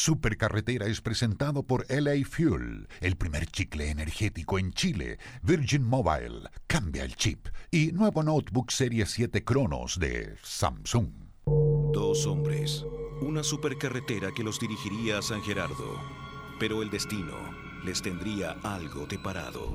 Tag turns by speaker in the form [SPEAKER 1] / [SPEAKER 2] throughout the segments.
[SPEAKER 1] Supercarretera es presentado por LA Fuel, el primer chicle energético en Chile, Virgin Mobile, cambia el chip y nuevo notebook Serie 7 Cronos de Samsung.
[SPEAKER 2] Dos hombres, una supercarretera que los dirigiría a San Gerardo, pero el destino les tendría algo de parado.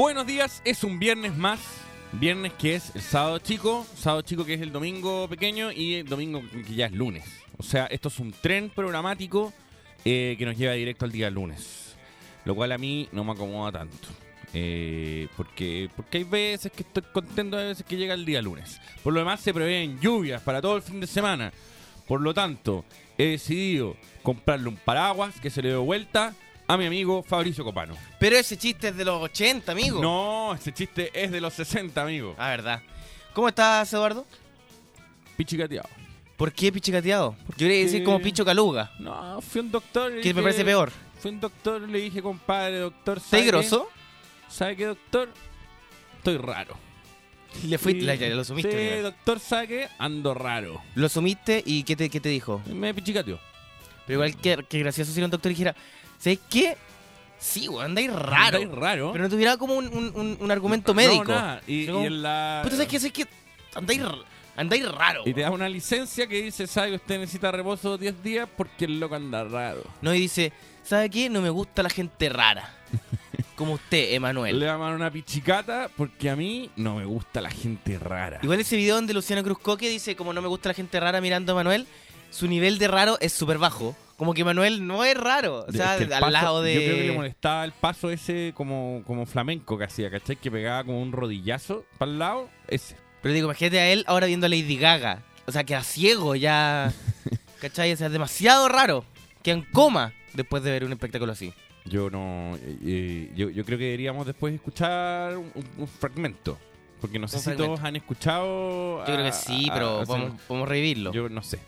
[SPEAKER 3] Buenos días, es un viernes más. Viernes que es el sábado chico, sábado chico que es el domingo pequeño y el domingo que ya es lunes. O sea, esto es un tren programático eh, que nos lleva directo al día lunes. Lo cual a mí no me acomoda tanto. Eh, porque, porque hay veces que estoy contento, hay veces que llega el día lunes. Por lo demás se prevén lluvias para todo el fin de semana. Por lo tanto, he decidido comprarle un paraguas que se le dio vuelta a mi amigo Fabricio Copano.
[SPEAKER 4] Pero ese chiste es de los 80, amigo.
[SPEAKER 3] No, ese chiste es de los 60, amigo.
[SPEAKER 4] Ah, verdad. ¿Cómo estás, Eduardo?
[SPEAKER 3] Pichicateado.
[SPEAKER 4] ¿Por qué pichicateado? Yo quería decir como picho caluga.
[SPEAKER 3] No, fui un doctor.
[SPEAKER 4] Que me parece peor.
[SPEAKER 3] Fui un doctor le dije, compadre, doctor,
[SPEAKER 4] ¿Estás grosso?
[SPEAKER 3] ¿Sabe qué, doctor? Estoy raro.
[SPEAKER 4] Le fuiste, ya lo sumiste.
[SPEAKER 3] Sí,
[SPEAKER 4] mira.
[SPEAKER 3] doctor, ¿sabe qué? Ando raro.
[SPEAKER 4] Lo sumiste y ¿qué te, qué te dijo?
[SPEAKER 3] Me pichicateó.
[SPEAKER 4] Pero igual que, que gracioso si un doctor dijera, ¿sabes qué? Sí, weón, andáis raro.
[SPEAKER 3] Andáis raro.
[SPEAKER 4] Pero no tuviera como un, un- un- un argumento
[SPEAKER 3] No,
[SPEAKER 4] médico.
[SPEAKER 3] nada. Y,
[SPEAKER 4] como,
[SPEAKER 3] y en la...
[SPEAKER 4] Puta, ¿sabes qué? ¿Sabes qué? Andáis, r- andáis raro.
[SPEAKER 3] Y te da una licencia que dice, ¿sabe? Usted necesita reposo 10 días porque el loco anda raro.
[SPEAKER 4] No, y dice, ¿sabe qué? No me gusta la gente rara. Como usted, Emanuel.
[SPEAKER 3] Le llaman una pichicata porque a mí no me gusta la gente rara.
[SPEAKER 4] Igual ese video donde Luciano Cruzcoque dice, como no me gusta la gente rara mirando a Manuel, su nivel de raro es súper bajo. Como que Manuel no es raro. O sea,
[SPEAKER 3] Es que
[SPEAKER 4] al
[SPEAKER 3] paso-
[SPEAKER 4] lado de...
[SPEAKER 3] Yo creo que le molestaba el paso ese como, como flamenco que hacía, ¿cachai? Que pegaba como un rodillazo para el lado. Ese.
[SPEAKER 4] Pero digo, imagínate a él ahora viendo a Lady Gaga. O sea, queda ciego ya. ¿Cachai? O sea, es demasiado raro. Queda en coma después de ver un espectáculo así.
[SPEAKER 3] Yo no. eh, eh, yo, yo creo que deberíamos después escuchar un, fragmento. Porque no sé si
[SPEAKER 4] fragmento.
[SPEAKER 3] todos han escuchado.
[SPEAKER 4] Yo creo que sí,
[SPEAKER 3] a-
[SPEAKER 4] pero
[SPEAKER 3] a-
[SPEAKER 4] podemos, podemos revivirlo.
[SPEAKER 3] Yo no sé.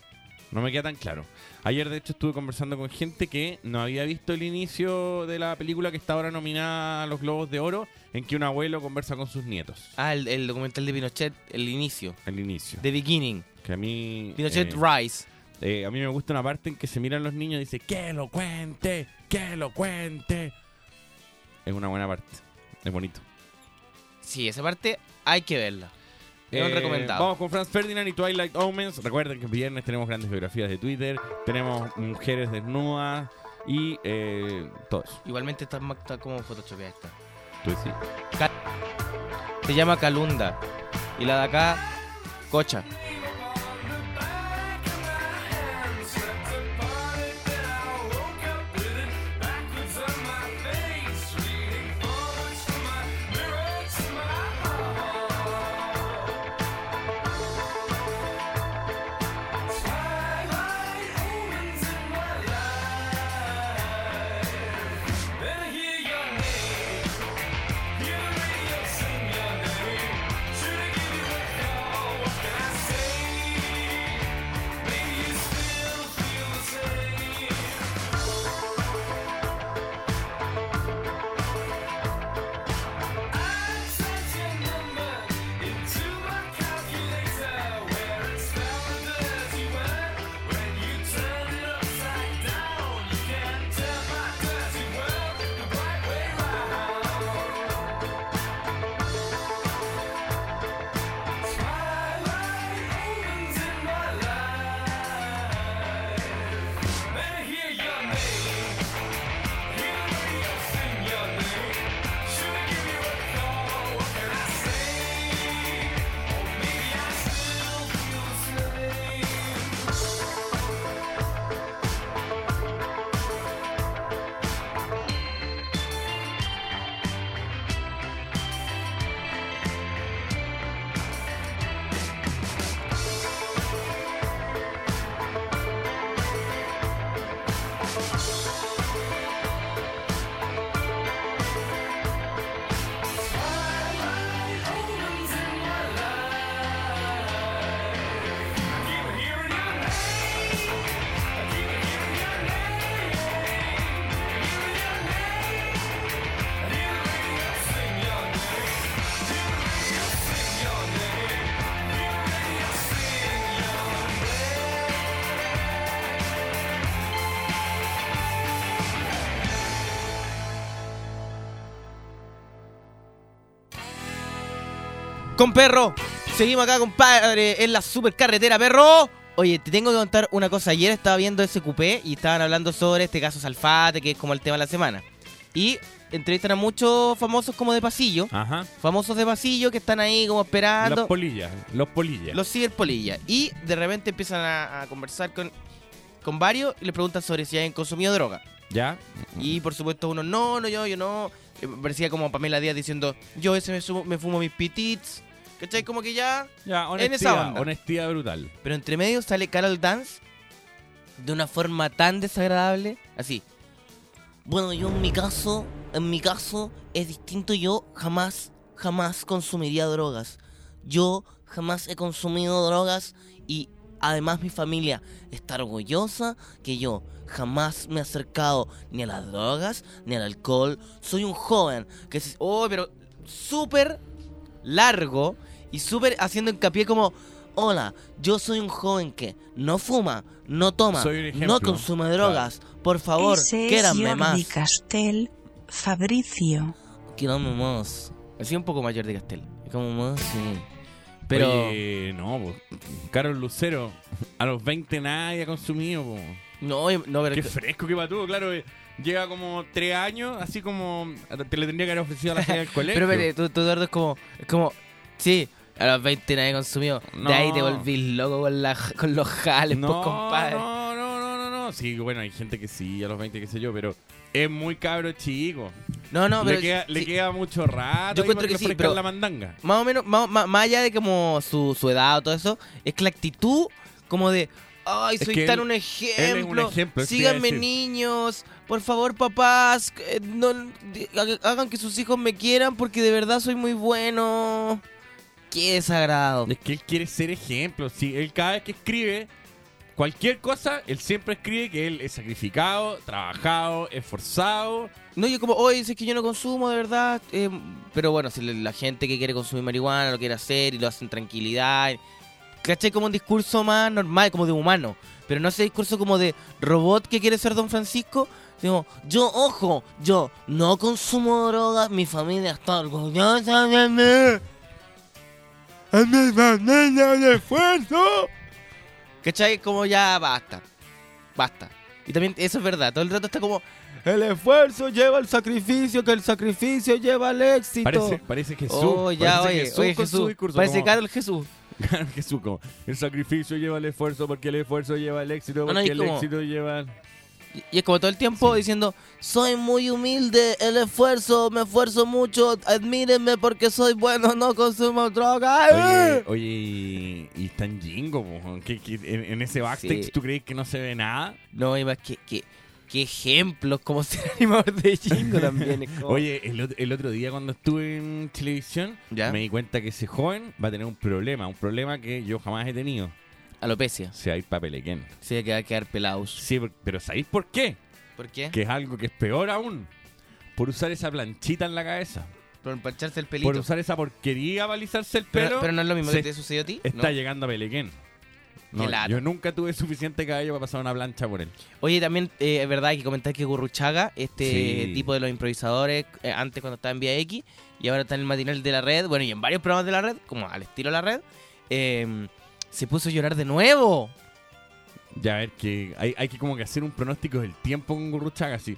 [SPEAKER 3] No me queda tan claro. Ayer, de hecho, estuve conversando con gente que no había visto el inicio de la película que está ahora nominada a los Globos de Oro, en que un abuelo conversa con sus nietos.
[SPEAKER 4] Ah, el, el documental de Pinochet, el inicio.
[SPEAKER 3] El inicio.
[SPEAKER 4] The Beginning.
[SPEAKER 3] Que a mí.
[SPEAKER 4] Pinochet
[SPEAKER 3] eh,
[SPEAKER 4] Rise.
[SPEAKER 3] eh, a mí me gusta una parte en que se miran los niños y dice, ¡que lo cuente! ¡que lo cuente! Es una buena parte. Es bonito.
[SPEAKER 4] Sí, esa parte hay que verla.
[SPEAKER 3] Eh,
[SPEAKER 4] recomendado.
[SPEAKER 3] Vamos con Franz Ferdinand y Twilight Omens. Recuerden que viernes tenemos grandes biografías de Twitter, tenemos mujeres desnudas y eh, todo eso.
[SPEAKER 4] Igualmente está, está como photoshopeada esta.
[SPEAKER 3] Tú decís.
[SPEAKER 4] Se llama Calunda. Y la de acá, Cocha. Con perro. Seguimos acá, compadre, en la supercarretera, perro. Oye, te tengo que contar una cosa. Ayer estaba viendo ese coupé y estaban hablando sobre este caso Salfate, que es como el tema de la semana. Y entrevistan a muchos famosos como de pasillo.
[SPEAKER 3] Ajá.
[SPEAKER 4] Famosos de pasillo que están ahí como esperando.
[SPEAKER 3] Los polillas, los polillas.
[SPEAKER 4] Los ciberpolillas. Y de repente empiezan a, a conversar con, con varios y le preguntan sobre si hayan consumido droga.
[SPEAKER 3] ¿Ya?
[SPEAKER 4] Y por supuesto uno, no, no, yo, yo no. Eh, Parecía como Pamela Díaz diciendo, yo ese me, sumo- me fumo mis pitits. ¿Cachai? Como que ya...
[SPEAKER 3] Ya,
[SPEAKER 4] En esa
[SPEAKER 3] honestidad,
[SPEAKER 4] onda.
[SPEAKER 3] honestidad brutal.
[SPEAKER 4] Pero entre medio sale Carol Dance de una forma tan desagradable, así. Bueno, yo en mi caso, en mi caso es distinto. Yo jamás, jamás consumiría drogas. Yo jamás he consumido drogas y además mi familia está orgullosa que yo jamás me he acercado ni a las drogas ni al alcohol. Soy un joven que se... Oh, pero súper largo y súper haciendo hincapié como... Hola, yo soy un joven que no fuma, no toma, no consume drogas. Por favor,
[SPEAKER 5] Ese es
[SPEAKER 4] quédame
[SPEAKER 5] Jordi
[SPEAKER 4] más.
[SPEAKER 5] Castel, Fabricio.
[SPEAKER 4] Quédame más. Así un poco mayor de Castel. Es como más, sí. Pero...
[SPEAKER 3] Oye, no, po. Carol Lucero, a los 20 nadie ha consumido, po.
[SPEAKER 4] No, no, pero...
[SPEAKER 3] Qué fresco que tú, claro. eh, Lleva como tres años, así como te le tendría que haber ofrecido a la salida del colegio.
[SPEAKER 4] Pero, pero, tú, tú, Eduardo, es como... Es como... Sí, a los 20 nadie consumió. De ahí te
[SPEAKER 3] No.
[SPEAKER 4] volví loco con, la, con los jales, pues, compadre.
[SPEAKER 3] no, no, no, no, no. Sí, bueno, hay gente que sí, a los 20, qué sé yo, pero es muy cabro chico.
[SPEAKER 4] No, no, pero...
[SPEAKER 3] le, queda, le queda mucho rato.
[SPEAKER 4] Yo encuentro que sí, pero-
[SPEAKER 3] la mandanga.
[SPEAKER 4] Más o menos, más, más- más allá de como su, su edad o todo eso, es que la actitud como de... Ay, soy tan
[SPEAKER 3] él-
[SPEAKER 4] un ejemplo.
[SPEAKER 3] un ejemplo,
[SPEAKER 4] Síganme, niños. Por favor, papás. eh, No, hagan que sus hijos me quieran porque de verdad soy muy bueno. Qué desagrado.
[SPEAKER 3] Es que él quiere ser ejemplo. Si él cada vez que escribe cualquier cosa, él siempre escribe que él es sacrificado, trabajado, esforzado.
[SPEAKER 4] No, yo como, oye, si es que yo no consumo de verdad. eh, pero bueno, si la gente que quiere consumir marihuana lo quiere hacer y lo hace en tranquilidad. ¿Cachai? Como un discurso más normal, como de humano. Pero no ese discurso como de robot que quiere ser Don Francisco. Digo, yo, ojo, yo no consumo drogas, mi familia está orgullosa de mí. ¡Es mi familia de esfuerzo! ¿Cachai? Como ya basta. Basta. Y también eso es verdad. Todo el rato está como. El esfuerzo lleva al sacrificio, que el sacrificio lleva al éxito.
[SPEAKER 3] Parece, parece Jesús.
[SPEAKER 4] Oh, ya,
[SPEAKER 3] parece
[SPEAKER 4] oye,
[SPEAKER 3] Jesús
[SPEAKER 4] oye,
[SPEAKER 3] con su
[SPEAKER 4] Jesús.
[SPEAKER 3] discurso,
[SPEAKER 4] Parece
[SPEAKER 3] como-
[SPEAKER 4] Carol Jesús.
[SPEAKER 3] Jesús como, el sacrificio lleva el esfuerzo porque el esfuerzo lleva el éxito
[SPEAKER 4] No, no,
[SPEAKER 3] porque
[SPEAKER 4] y
[SPEAKER 3] el
[SPEAKER 4] como-
[SPEAKER 3] éxito lleva...
[SPEAKER 4] Y es como todo el tiempo diciendo, soy muy humilde, el esfuerzo, me esfuerzo mucho, admírenme porque soy bueno, no consumo droga.
[SPEAKER 3] Oye, oye, y, y en Jingo, que, que en, en ese backstage
[SPEAKER 4] Sí.
[SPEAKER 3] tú crees que no se ve nada.
[SPEAKER 4] No, y más que, que, que ejemplos como ser animador de Jingo también. Es como...
[SPEAKER 3] Oye, el, el otro día cuando estuve en televisión
[SPEAKER 4] ¿Ya?
[SPEAKER 3] me di cuenta que ese joven va a tener un problema, un problema que yo jamás he tenido.
[SPEAKER 4] Alopecia.
[SPEAKER 3] Se va a ir para Pelequén.
[SPEAKER 4] Se va a quedar pelados.
[SPEAKER 3] Sí, pero ¿sabéis por qué?
[SPEAKER 4] ¿Por qué?
[SPEAKER 3] Que es algo que es peor aún. Por usar esa planchita en la cabeza.
[SPEAKER 4] Por empancharse el pelito.
[SPEAKER 3] Por usar esa porquería para alisarse el pelo.
[SPEAKER 4] pero no es lo mismo que te sucedió a ti.
[SPEAKER 3] Está
[SPEAKER 4] ¿no?
[SPEAKER 3] llegando a Pelequén. No, yo nunca tuve suficiente cabello para pasar una plancha por él.
[SPEAKER 4] Oye, también eh, es verdad hay que comentar que Gurruchaga, este
[SPEAKER 3] Sí.
[SPEAKER 4] tipo de los improvisadores, eh, antes cuando estaba en Vía X y ahora está en el matinal de la red, bueno, y en varios programas de la red, como al estilo de la red, eh, se puso a llorar de nuevo.
[SPEAKER 3] Ya a ver que hay, hay que como que hacer un pronóstico del tiempo con Gurruchaga. Así.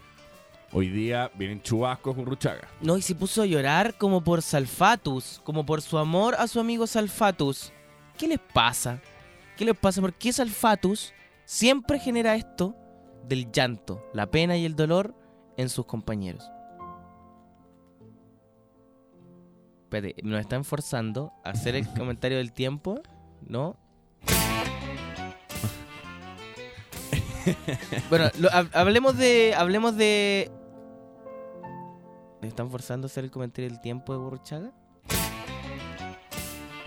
[SPEAKER 3] Hoy día vienen chubascos Gurruchaga.
[SPEAKER 4] No, y se puso a llorar como por Salfatus, como por su amor a su amigo Salfatus. ¿Qué les pasa? ¿Qué les pasa? ¿Por qué Salfatus siempre genera esto del llanto, la pena y el dolor en sus compañeros? Espérate, nos están forzando a hacer el comentario del tiempo, ¿no? bueno, lo- hablemos de. Hablemos de. ¿Me están forzando a hacer el comentario del tiempo de Gurruchaga?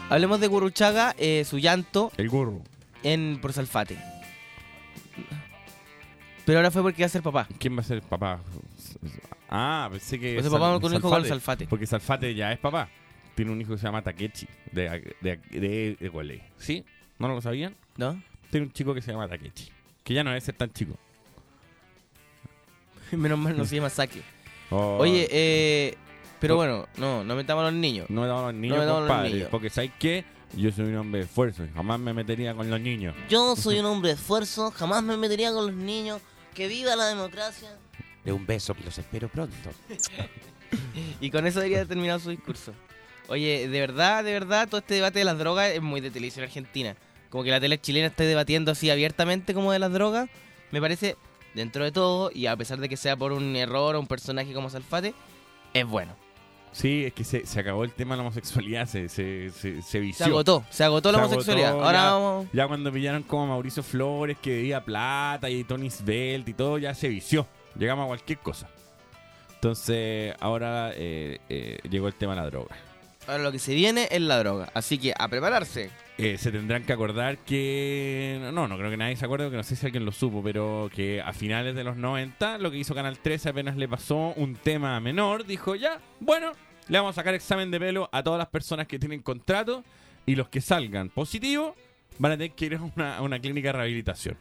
[SPEAKER 4] Hablemos de Gurruchaga, eh, su llanto
[SPEAKER 3] El Gurru.
[SPEAKER 4] en por Salfate. Pero ahora fue porque iba a ser papá.
[SPEAKER 3] ¿Quién va a ser papá? Ah, pensé que. Sal-
[SPEAKER 4] papá con un hijo con Salfate.
[SPEAKER 3] Porque Salfate ya es papá. Tiene un hijo que se llama Takechi. De, de, de. ¿Sí? ¿No lo sabían?
[SPEAKER 4] ¿No?
[SPEAKER 3] Tiene un chico que se llama Takechi. Que ya no debe ser tan chico.
[SPEAKER 4] Menos mal no se llama Saque.
[SPEAKER 3] Oh,
[SPEAKER 4] Oye, eh, Pero bueno, no, no metamos a los niños.
[SPEAKER 3] No me damos a los niños,
[SPEAKER 4] me damos a los
[SPEAKER 3] compadre.
[SPEAKER 4] niños.
[SPEAKER 3] Porque ¿sabes qué? Yo soy un hombre de esfuerzo y jamás me metería con los niños.
[SPEAKER 4] Yo soy un hombre de esfuerzo, jamás me metería con los niños. Que viva la democracia.
[SPEAKER 6] De un beso, los espero pronto.
[SPEAKER 4] Y con eso debería terminar su discurso. Oye, de verdad, de verdad, todo este debate de las drogas es muy de televisión argentina. Como que la tele chilena esté debatiendo así abiertamente como de las drogas, me parece, dentro de todo, y a pesar de que sea por un error o un personaje como Salfate, es bueno.
[SPEAKER 3] Sí, es que se, se acabó el tema de la homosexualidad, se, se, se, se vició.
[SPEAKER 4] Se agotó, se agotó la
[SPEAKER 3] Se
[SPEAKER 4] homosexualidad.
[SPEAKER 3] agotó,
[SPEAKER 4] Ahora
[SPEAKER 3] ya.
[SPEAKER 4] vamos...
[SPEAKER 3] Ya cuando pillaron como Mauricio Flores, que debía plata, y Tony Svelte y todo, ya se vició. Llegamos a cualquier cosa. Entonces, ahora eh, eh, llegó el tema de la droga.
[SPEAKER 4] Ahora lo que se viene es la droga. Así que a prepararse.
[SPEAKER 3] Eh, se tendrán que acordar que. No, no creo que nadie se acuerde, porque no sé si alguien lo supo, pero que a finales de los 90, lo que hizo Canal 13 apenas le pasó un tema menor, dijo ya, bueno, le vamos a sacar examen de pelo a todas las personas que tienen contrato y los que salgan positivos van a tener que ir una, a una clínica de rehabilitación.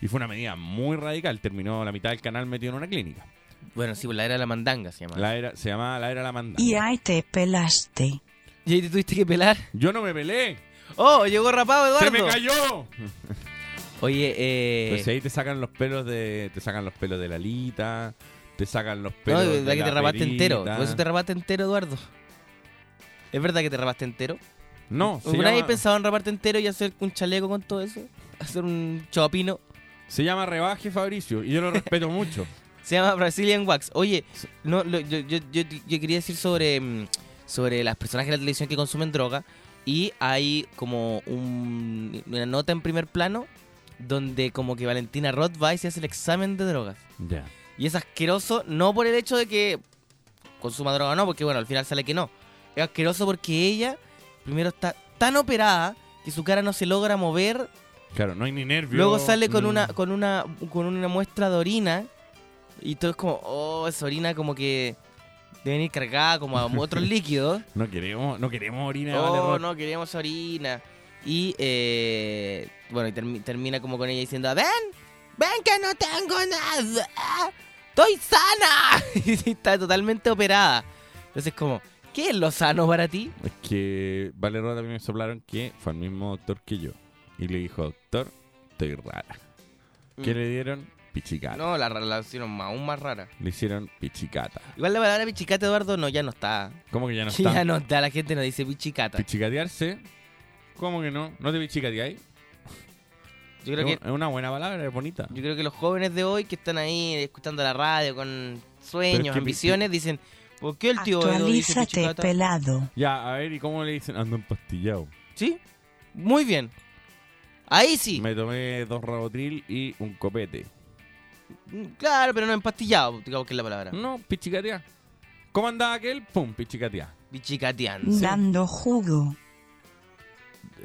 [SPEAKER 3] Y fue una medida muy radical, terminó la mitad del canal metido en una clínica.
[SPEAKER 4] Bueno, sí, pues la era de la mandanga se llama.
[SPEAKER 3] La era, se llamaba La Era La Manda.
[SPEAKER 5] Y ahí te pelaste.
[SPEAKER 4] ¿Y ahí te tuviste que pelar?
[SPEAKER 3] Yo no me peleé,
[SPEAKER 4] ¡Oh, llegó rapado
[SPEAKER 3] se
[SPEAKER 4] Eduardo!
[SPEAKER 3] me cayó.
[SPEAKER 4] Oye, eh...
[SPEAKER 3] Entonces ahí te sacan los pelos de. Te sacan los pelos de la alita. Te sacan los
[SPEAKER 4] No,
[SPEAKER 3] pelos
[SPEAKER 4] es
[SPEAKER 3] de
[SPEAKER 4] verdad que
[SPEAKER 3] la
[SPEAKER 4] te rapaste entero. Por eso te rapaste entero, Eduardo. ¿Es verdad que te rapaste entero?
[SPEAKER 3] No, se
[SPEAKER 4] ¿Alguna vez
[SPEAKER 3] llama,
[SPEAKER 4] pensado en raparte entero y hacer un chaleco con todo eso? Hacer un chopino.
[SPEAKER 3] se llama rebaje Fabricio. Y yo lo respeto mucho.
[SPEAKER 4] Se llama Brazilian Wax. Oye, no, lo- yo, yo, yo, yo quería decir sobre, mm, sobre las personas de la televisión que consumen droga. Y hay como un- una nota en primer plano donde como que Valentina Roth va y se hace el examen de drogas.
[SPEAKER 3] Ya.
[SPEAKER 4] Y es asqueroso, no por el hecho de que consuma droga o no, porque bueno, al final sale que no. Es asqueroso porque ella, primero, está tan operada que su cara no se logra mover.
[SPEAKER 3] Claro, no hay ni nervio.
[SPEAKER 4] Luego sale con
[SPEAKER 3] Mm.
[SPEAKER 4] una, con una, con una muestra de orina. Y todo es como, oh, esa orina como que debe ir cargada como a otros líquidos.
[SPEAKER 3] No queremos, no queremos orina. vale,
[SPEAKER 4] Oh,
[SPEAKER 3] Rod.
[SPEAKER 4] no, queríamos orina. Y, eh, bueno, y termi- termina como con ella diciendo, ven, ven que no tengo nada. Estoy sana. y está totalmente operada. Entonces como, ¿qué es lo sano para ti?
[SPEAKER 3] Es que Vale Rod también me soplaron que fue el mismo doctor que yo. Y le dijo, doctor, estoy rara. ¿Qué
[SPEAKER 4] Mm.
[SPEAKER 3] le dieron? Pichicata.
[SPEAKER 4] No, la relación aún más rara.
[SPEAKER 3] Le hicieron pichicata.
[SPEAKER 4] Igual la palabra pichicata, Eduardo, no, ya no está.
[SPEAKER 3] ¿Cómo que ya no
[SPEAKER 4] ya
[SPEAKER 3] está?
[SPEAKER 4] no está, la gente no dice pichicata.
[SPEAKER 3] ¿Pichicatearse? ¿Cómo que no? ¿No te pichicateáis?
[SPEAKER 4] Yo creo que
[SPEAKER 3] Es una buena palabra, es bonita.
[SPEAKER 4] Yo creo que los jóvenes de hoy que están ahí escuchando la radio con sueños,
[SPEAKER 3] Pero es que-
[SPEAKER 4] ambiciones, dicen, ¿por qué el tío dice
[SPEAKER 5] Actualízate,
[SPEAKER 4] pichicata?
[SPEAKER 5] pelado.
[SPEAKER 3] Ya, a ver, ¿y cómo le dicen? Ando empastillado.
[SPEAKER 4] ¿Sí? Muy bien. Ahí sí.
[SPEAKER 3] Me tomé dos rabotril y un copete.
[SPEAKER 4] Mm, Claro, pero no empastillado, digamos que es la palabra.
[SPEAKER 3] No, pichicatea. ¿Cómo andaba aquel? Pum, pichicatea.
[SPEAKER 4] Pichicateando.
[SPEAKER 5] Dando jugo.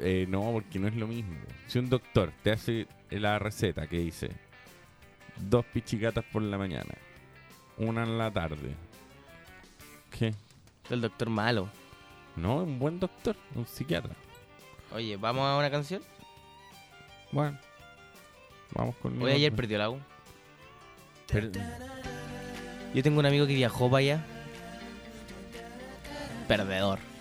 [SPEAKER 3] Eh, no, porque no es lo mismo. Si un doctor te hace la receta que dice dos pichicatas por la mañana, una en la tarde. ¿Qué?
[SPEAKER 4] El doctor malo.
[SPEAKER 3] No, un buen doctor, un psiquiatra.
[SPEAKER 4] Oye, ¿vamos a una canción?
[SPEAKER 3] Bueno, vamos con
[SPEAKER 4] Hoy ayer perdió la U. Yo tengo un amigo que viajó para allá. Perdedor.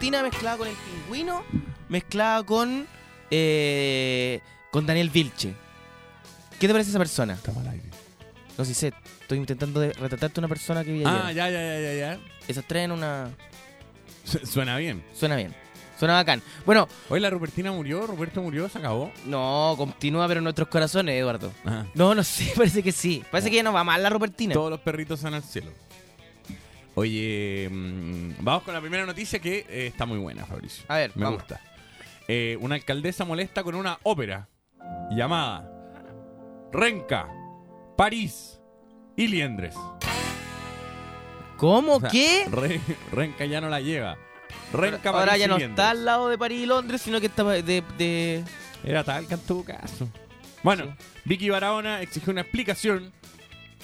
[SPEAKER 4] La Rupertina mezclada con el pingüino, mezclada con. eh, con Daniel Vilche. ¿Qué te parece esa persona?
[SPEAKER 3] Estamos al aire.
[SPEAKER 4] No sé, sé, estoy intentando de retratarte una persona que vi
[SPEAKER 3] Ah,
[SPEAKER 4] ayer.
[SPEAKER 3] ya, ya, ya, ya, ya.
[SPEAKER 4] Esas tres en una.
[SPEAKER 3] Su- Suena bien.
[SPEAKER 4] Suena bien. Suena bacán. Bueno,
[SPEAKER 3] Hoy la Rupertina murió, Roberto murió, se acabó.
[SPEAKER 4] no, continúa, pero en nuestros corazones, Eduardo.
[SPEAKER 3] Ajá.
[SPEAKER 4] No, no sé, parece que sí. Parece que ya no va mal la Rupertina.
[SPEAKER 3] Todos los perritos van al cielo. Oye, mm, vamos con la primera noticia que eh, está muy buena, Fabricio.
[SPEAKER 4] A ver,
[SPEAKER 3] Me
[SPEAKER 4] vamos.
[SPEAKER 3] gusta. Eh, una alcaldesa molesta con una ópera llamada Renca, París y Liendres.
[SPEAKER 4] ¿Cómo?
[SPEAKER 3] O sea,
[SPEAKER 4] ¿Qué?
[SPEAKER 3] Re- Renca ya no la lleva. Renca,
[SPEAKER 4] Ahora
[SPEAKER 3] París
[SPEAKER 4] ya
[SPEAKER 3] y
[SPEAKER 4] no
[SPEAKER 3] Liendres.
[SPEAKER 4] está al lado de París y Londres, sino que está de. de-
[SPEAKER 3] Era tal que en todo caso. Bueno,
[SPEAKER 4] Sí.
[SPEAKER 3] Vicky Barahona exigió una explicación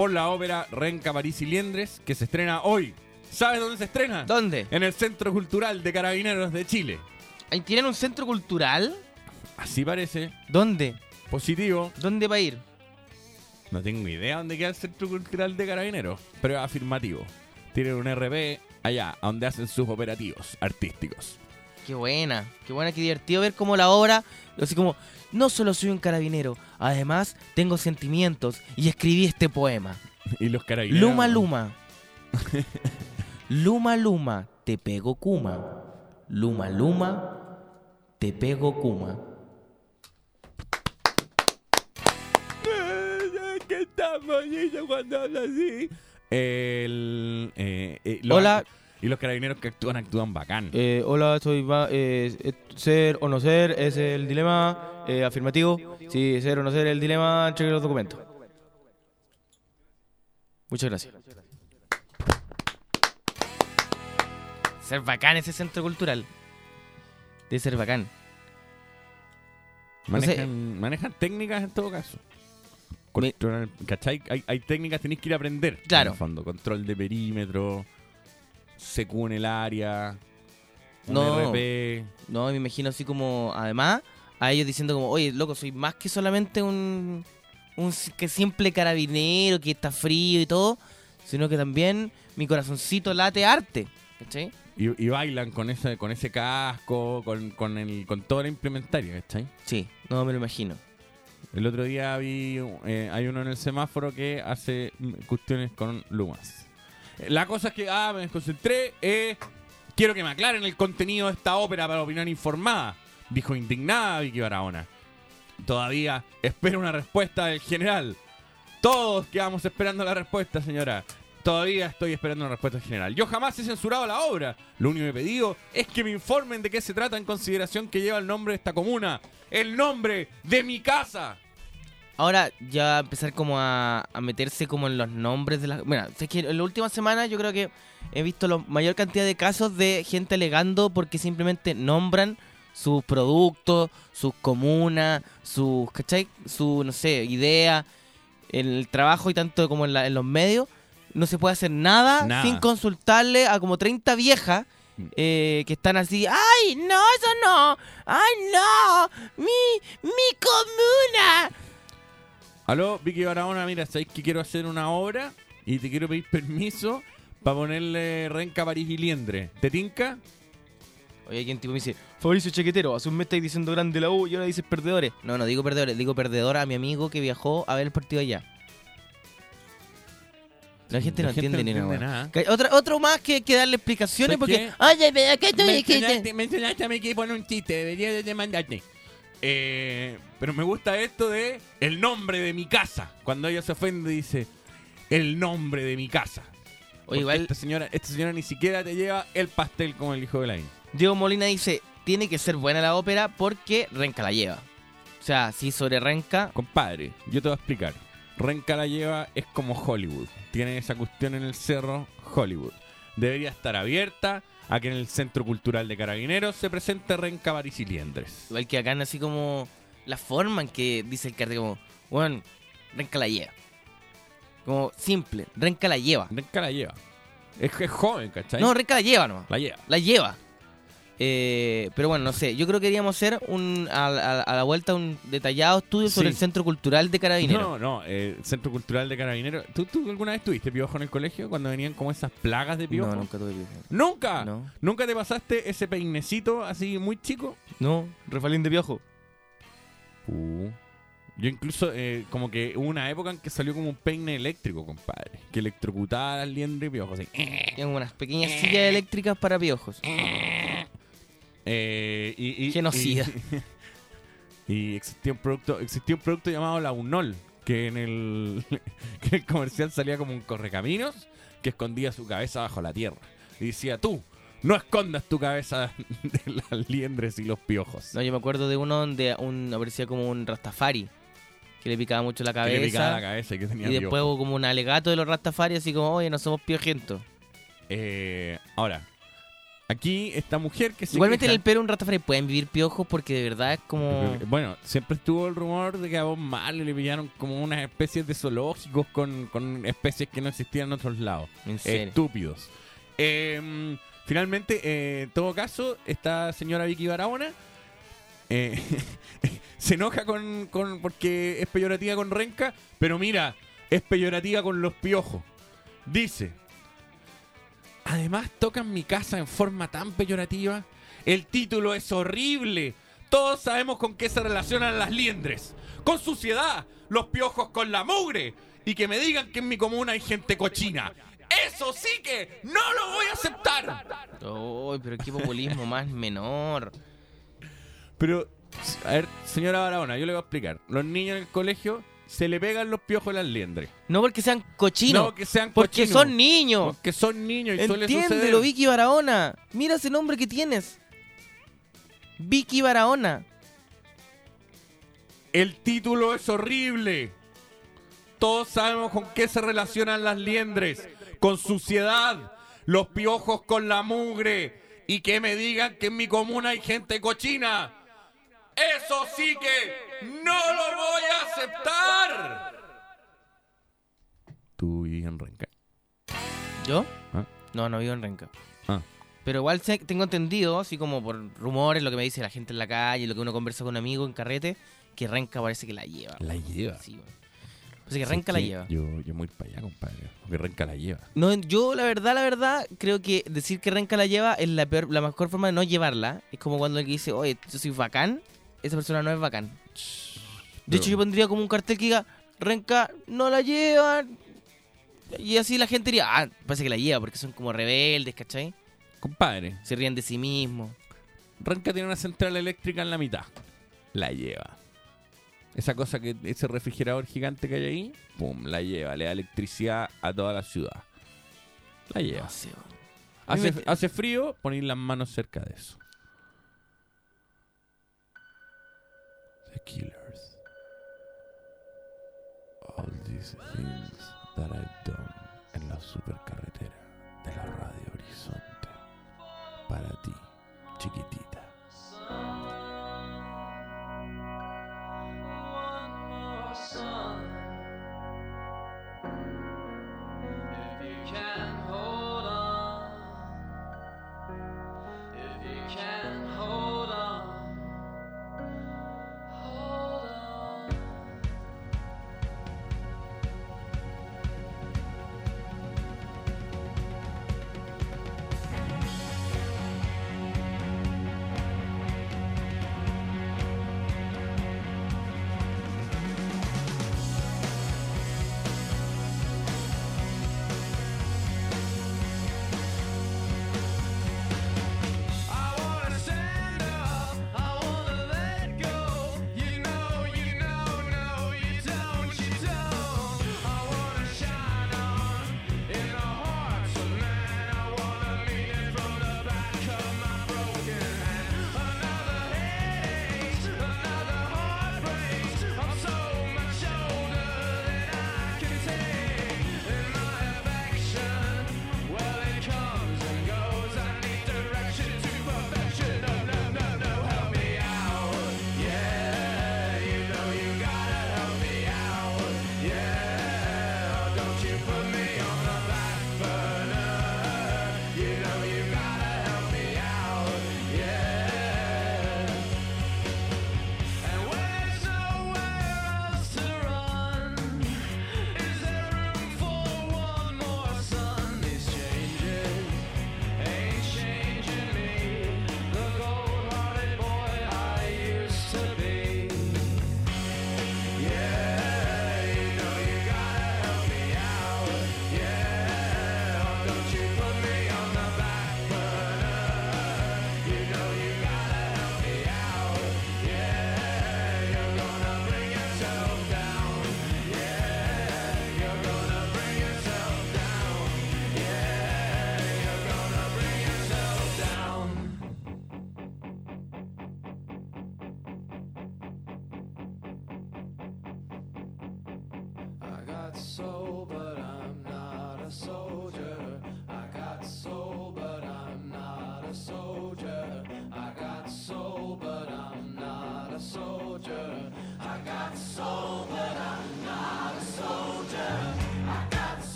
[SPEAKER 3] por la ópera Renca, París y Liendres que se estrena hoy. ¿Sabes dónde se estrena?
[SPEAKER 4] ¿Dónde?
[SPEAKER 3] En el Centro Cultural de Carabineros de Chile.
[SPEAKER 4] Ahí ¿Tienen un centro cultural?
[SPEAKER 3] Así parece.
[SPEAKER 4] ¿Dónde?
[SPEAKER 3] Positivo.
[SPEAKER 4] ¿Dónde va a ir?
[SPEAKER 3] No tengo idea dónde queda el Centro Cultural de Carabineros, pero es afirmativo. Tienen un RP allá, donde hacen sus operativos artísticos.
[SPEAKER 4] Qué buena, qué buena, qué divertido ver cómo la obra, así como, no solo soy un carabinero, además tengo sentimientos y escribí este poema.
[SPEAKER 3] Y los carabineros.
[SPEAKER 4] Luma Luma. Luma Luma, te pego Kuma. Luma Luma, te pego Kuma.
[SPEAKER 3] ¿Qué tan bonito cuando habla así? El, eh, eh,
[SPEAKER 4] Hola.
[SPEAKER 3] Y los carabineros que actúan, actúan bacán.
[SPEAKER 4] Eh, hola, soy ser o no ser es el dilema eh, afirmativo. Si ser o no ser el dilema, cheque los documentos. Muchas gracias. Ser bacán ese centro cultural. Debe ser bacán. no sé.
[SPEAKER 3] manejan, técnicas en todo caso.
[SPEAKER 4] Me-
[SPEAKER 3] Control- ¿Cachai? Hay, hay técnicas que tenéis que ir a aprender.
[SPEAKER 4] Claro.
[SPEAKER 3] En el fondo. Control de perímetro, CQ en el área, un
[SPEAKER 4] No.
[SPEAKER 3] RP.
[SPEAKER 4] No, me imagino así como, además, a ellos diciendo como, oye, loco, soy más que solamente un, un que simple carabinero que está frío y todo, sino que también mi corazoncito late arte. ¿Cachai?
[SPEAKER 3] Y, y bailan con ese, con ese casco, con, con, el, con toda la implementaria, ¿cachai?
[SPEAKER 4] Sí, no me lo imagino.
[SPEAKER 3] El otro día vi, eh, hay uno en el semáforo que hace cuestiones con lumas. La cosa es que, ah, me desconcentré, eh, quiero que me aclaren el contenido de esta ópera para opinión informada, dijo indignada Vicky Barahona. Todavía espero una respuesta del general. Todos quedamos esperando la respuesta, señora. Todavía estoy esperando una respuesta general. Yo jamás he censurado la obra. Lo único que he pedido es que me informen de qué se trata en consideración que lleva el nombre de esta comuna. El nombre de mi casa.
[SPEAKER 4] Ahora ya empezar como a, a meterse como en los nombres de las... Bueno, es que en la última semana yo creo que he visto la mayor cantidad de casos de gente alegando porque simplemente nombran sus productos, sus comunas, sus, ¿cachai? Su, no sé, idea, el trabajo y tanto como en, la- en los medios. No se puede hacer nada,
[SPEAKER 3] Nada.
[SPEAKER 4] sin consultarle a como 30 viejas eh, que están así, ¡ay, no, eso no! ¡Ay, no! ¡Mi, mi comuna!
[SPEAKER 3] Aló, Vicky Barahona, mira, sabéis que quiero hacer una obra y te quiero pedir permiso para ponerle renca París y Liendre. ¿Te tinca?
[SPEAKER 4] Oye, aquí un tipo me dice, Fabricio Chaquetero, hace un mes estáis diciendo grande la U y ahora dices perdedores. No, no digo perdedores, digo perdedora a mi amigo que viajó a ver el partido allá. La gente no
[SPEAKER 3] La gente
[SPEAKER 4] entiende ni
[SPEAKER 3] no entiende
[SPEAKER 4] nada.
[SPEAKER 3] nada.
[SPEAKER 4] Otra, otro más que, que darle explicaciones
[SPEAKER 3] ¿Sabes
[SPEAKER 4] porque...
[SPEAKER 3] qué?
[SPEAKER 4] Oye, ¿qué tú dijiste?
[SPEAKER 3] mencionaste a mi equipo en un chiste, debería de demandarte. Eh, pero me gusta esto de el nombre de mi casa. Cuando ella se ofende dice el nombre de mi casa.
[SPEAKER 4] Igual
[SPEAKER 3] esta señora, esta señora ni siquiera te lleva el pastel como el hijo de Lain.
[SPEAKER 4] Diego Molina dice, tiene que ser buena la ópera porque Renca la lleva. O sea, si sobre Renca...
[SPEAKER 3] Compadre, yo te voy a explicar. Renca la lleva es como Hollywood. Tiene esa cuestión en el cerro, Hollywood. Debería estar abierta a que en el Centro Cultural de Carabineros se presente Renca París y Liendres.
[SPEAKER 4] Igual que acá, así como la forma en que dice el cartel, como, bueno, Renca la lleva. Como simple, Renca la lleva.
[SPEAKER 3] Renca la lleva. Es que es joven, ¿cachai?
[SPEAKER 4] No, Renca la lleva nomás.
[SPEAKER 3] la lleva.
[SPEAKER 4] La lleva. Eh, pero bueno, no sé. Yo creo que queríamos hacer un, a, a- a la vuelta un detallado estudio sobre el Centro Cultural de Carabineros.
[SPEAKER 3] No, no, eh, Centro Cultural de Carabineros. ¿Tú, ¿Tú alguna vez tuviste piojo en el colegio cuando venían como esas plagas de piojo?
[SPEAKER 4] No, nunca tuve piojo.
[SPEAKER 3] ¿Nunca?
[SPEAKER 4] No.
[SPEAKER 3] ¿Nunca te pasaste ese peinecito así muy chico?
[SPEAKER 4] No, refalín de piojo.
[SPEAKER 3] Uh. Yo incluso, eh, como que hubo una época en que salió como un peine eléctrico, compadre. Que electrocutaba al liendre y piojo así.
[SPEAKER 4] Unas pequeñas sillas eléctricas para piojos.
[SPEAKER 3] Eh, y, y-
[SPEAKER 4] Genocida.
[SPEAKER 3] Y, y existía un producto, existía un producto llamado la Unol, que en el, que en el comercial salía como un correcaminos que escondía su cabeza bajo la tierra. Y decía, tú, no escondas tu cabeza de las liendres y los piojos.
[SPEAKER 4] No, yo me acuerdo de uno donde un, aparecía como un Rastafari. Que le picaba mucho la
[SPEAKER 3] que
[SPEAKER 4] cabeza.
[SPEAKER 3] le picaba la cabeza y que tenía
[SPEAKER 4] y después
[SPEAKER 3] piojos.
[SPEAKER 4] hubo como un alegato de los Rastafari, así como, oye, no somos piojentos.
[SPEAKER 3] Eh, ahora, aquí esta mujer que se
[SPEAKER 4] Igualmente en
[SPEAKER 3] queja-
[SPEAKER 4] el pelo un Rastafari pueden vivir piojos porque de verdad es como...
[SPEAKER 3] Bueno, siempre estuvo el rumor de que a Bob Marley le pillaron como unas especies de zoológicos con, con especies que no existían en otros lados.
[SPEAKER 4] En serio.
[SPEAKER 3] Estúpidos. Eh, finalmente, eh, en todo caso, esta señora Vicky Barahona eh, se enoja con, con- porque es peyorativa con Renca, pero mira, es peyorativa con los piojos. Dice, además tocan mi casa en forma tan peyorativa. El título es horrible. Todos sabemos con qué se relacionan las liendres. Con suciedad, los piojos con la mugre. Y que me digan que en mi comuna hay gente cochina. Eso sí que no lo voy a aceptar.
[SPEAKER 4] Uy, pero qué populismo más menor.
[SPEAKER 3] Pero, a ver, señora Barahona, yo le voy a explicar. Los niños en el colegio se le pegan los piojos a las liendres.
[SPEAKER 4] No porque sean cochinos,
[SPEAKER 3] No, que sean
[SPEAKER 4] porque
[SPEAKER 3] cochinos.
[SPEAKER 4] son niños.
[SPEAKER 3] Porque son niños y suele
[SPEAKER 4] Entiéndelo,
[SPEAKER 3] suceder.
[SPEAKER 4] Vicky Barahona. Mira ese nombre que tienes. Vicky Barahona.
[SPEAKER 3] El título es horrible. Todos sabemos con qué se relacionan las liendres. Con suciedad, los piojos con la mugre. Y que me digan que en mi comuna hay gente cochina. Eso sí que no lo voy a aceptar. Tú y en Renca.
[SPEAKER 4] ¿Yo?
[SPEAKER 3] ¿Ah?
[SPEAKER 4] No, no vivo en Renca.
[SPEAKER 3] Ah.
[SPEAKER 4] Pero igual sé- tengo entendido, así como por rumores, lo que me dice la gente en la calle, lo que uno conversa con un amigo en carrete, que Renca parece que la lleva.
[SPEAKER 3] La lleva.
[SPEAKER 4] Sí, weón. Parece que Renca la lleva.
[SPEAKER 3] Yo, yo muy para allá, compadre. Porque Renca la lleva.
[SPEAKER 4] No, yo la verdad, la verdad, creo que decir que Renca la lleva es la peor, la mejor forma de no llevarla. Es como cuando alguien dice, oye, yo soy bacán, esa persona no es bacán. De hecho, yo pondría como un cartel que diga, Renca no la llevan. Y así la gente diría, ah, parece que la lleva, porque son como rebeldes, ¿cachai?
[SPEAKER 3] Compadre,
[SPEAKER 4] Se ríen de sí mismos.
[SPEAKER 3] Renca tiene una central eléctrica en la mitad. La lleva. Esa cosa que, ese refrigerador gigante que hay ahí, pum, la lleva. Le da electricidad a toda la ciudad. La lleva.
[SPEAKER 4] No sé,
[SPEAKER 3] Hace,
[SPEAKER 4] me-
[SPEAKER 3] hace frío, poner las manos cerca de eso. Killers. All these things that I've done en la supercarretera de la Radio Horizonte. Para ti, chiquitita.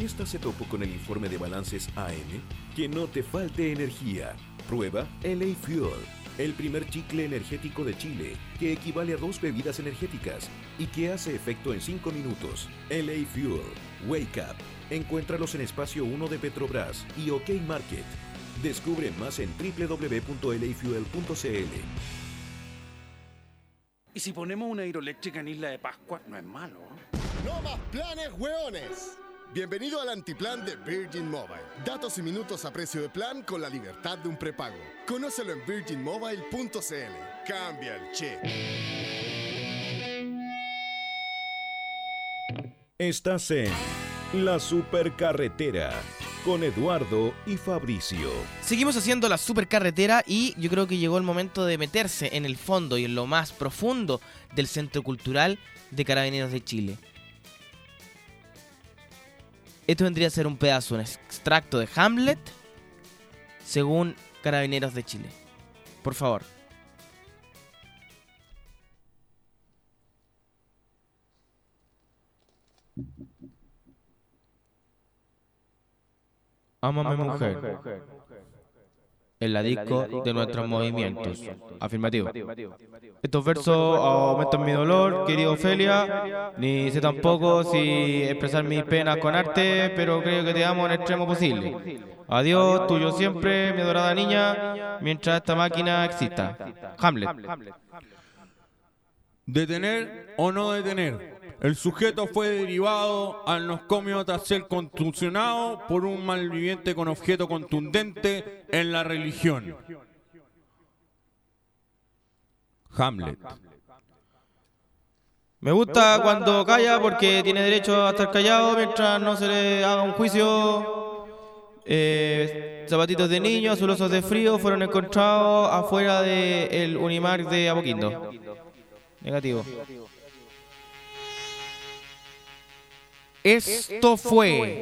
[SPEAKER 2] Fiesta se topó con el informe de balances AM, que no te falte energía. Prueba LA Fuel, el primer chicle energético de Chile, que equivale a dos bebidas energéticas y que hace efecto en 5 minutos. LA Fuel, Wake Up. Encuéntralos en Espacio 1 de Petrobras y OK Market. Descubre más en www.lafuel.cl.
[SPEAKER 7] Y si ponemos una hidroeléctrica en Isla de Pascua, no es malo. ¿eh?
[SPEAKER 8] No más planes, hueones. Bienvenido al antiplan de Virgin Mobile. Datos y minutos a precio de plan con la libertad de un prepago. Conócelo en virginmobile.cl. Cambia el chip.
[SPEAKER 2] Estás en La Supercarretera con Eduardo y Fabricio.
[SPEAKER 4] Seguimos haciendo la supercarretera y yo creo que llegó el momento de meterse en el fondo y en lo más profundo del Centro Cultural de Carabineros de Chile. Esto vendría a ser un pedazo, un extracto de Hamlet, según Carabineros de Chile. Por favor. Ámame mujer. En la disco de nuestros movimientos. Afirmativo. Estos versos aumentan mi dolor, querido Ofelia. Ni sé tampoco si expresar mis penas con arte, pero creo que te amo en el extremo posible. Adiós, tuyo siempre, mi adorada niña, mientras esta máquina exista. Hamlet.
[SPEAKER 3] Detener o no detener. El sujeto fue derivado al noscomio tras ser contusionado por un malviviente con objeto contundente en la religión. Hamlet.
[SPEAKER 4] Me gusta cuando calla porque tiene derecho a estar callado mientras no se le haga un juicio. Eh, zapatitos de niño, azulosos de frío fueron encontrados afuera del Unimar de Apoquindo. Negativo. Esto fue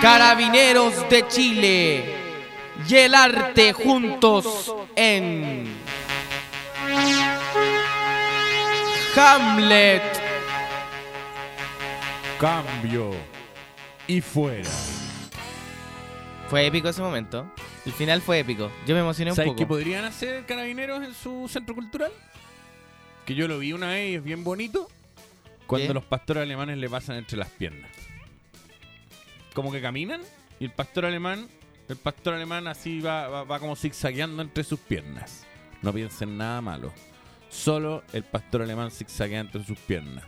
[SPEAKER 4] Carabineros de Chile y el arte juntos en Hamlet.
[SPEAKER 3] Cambio. Y fuera.
[SPEAKER 4] Fue épico ese momento. El final fue épico. Yo me emocioné un
[SPEAKER 3] ¿Sabes
[SPEAKER 4] poco.
[SPEAKER 3] qué podrían hacer carabineros en su centro cultural? que yo lo vi una vez y es bien bonito, cuando
[SPEAKER 4] ¿Qué?
[SPEAKER 3] los pastores alemanes le pasan entre las piernas. Como que caminan y el pastor alemán, el pastor alemán así va, va, va como zigzagueando entre sus piernas. No piensen nada malo. Solo el pastor alemán zigzaguea entre sus piernas.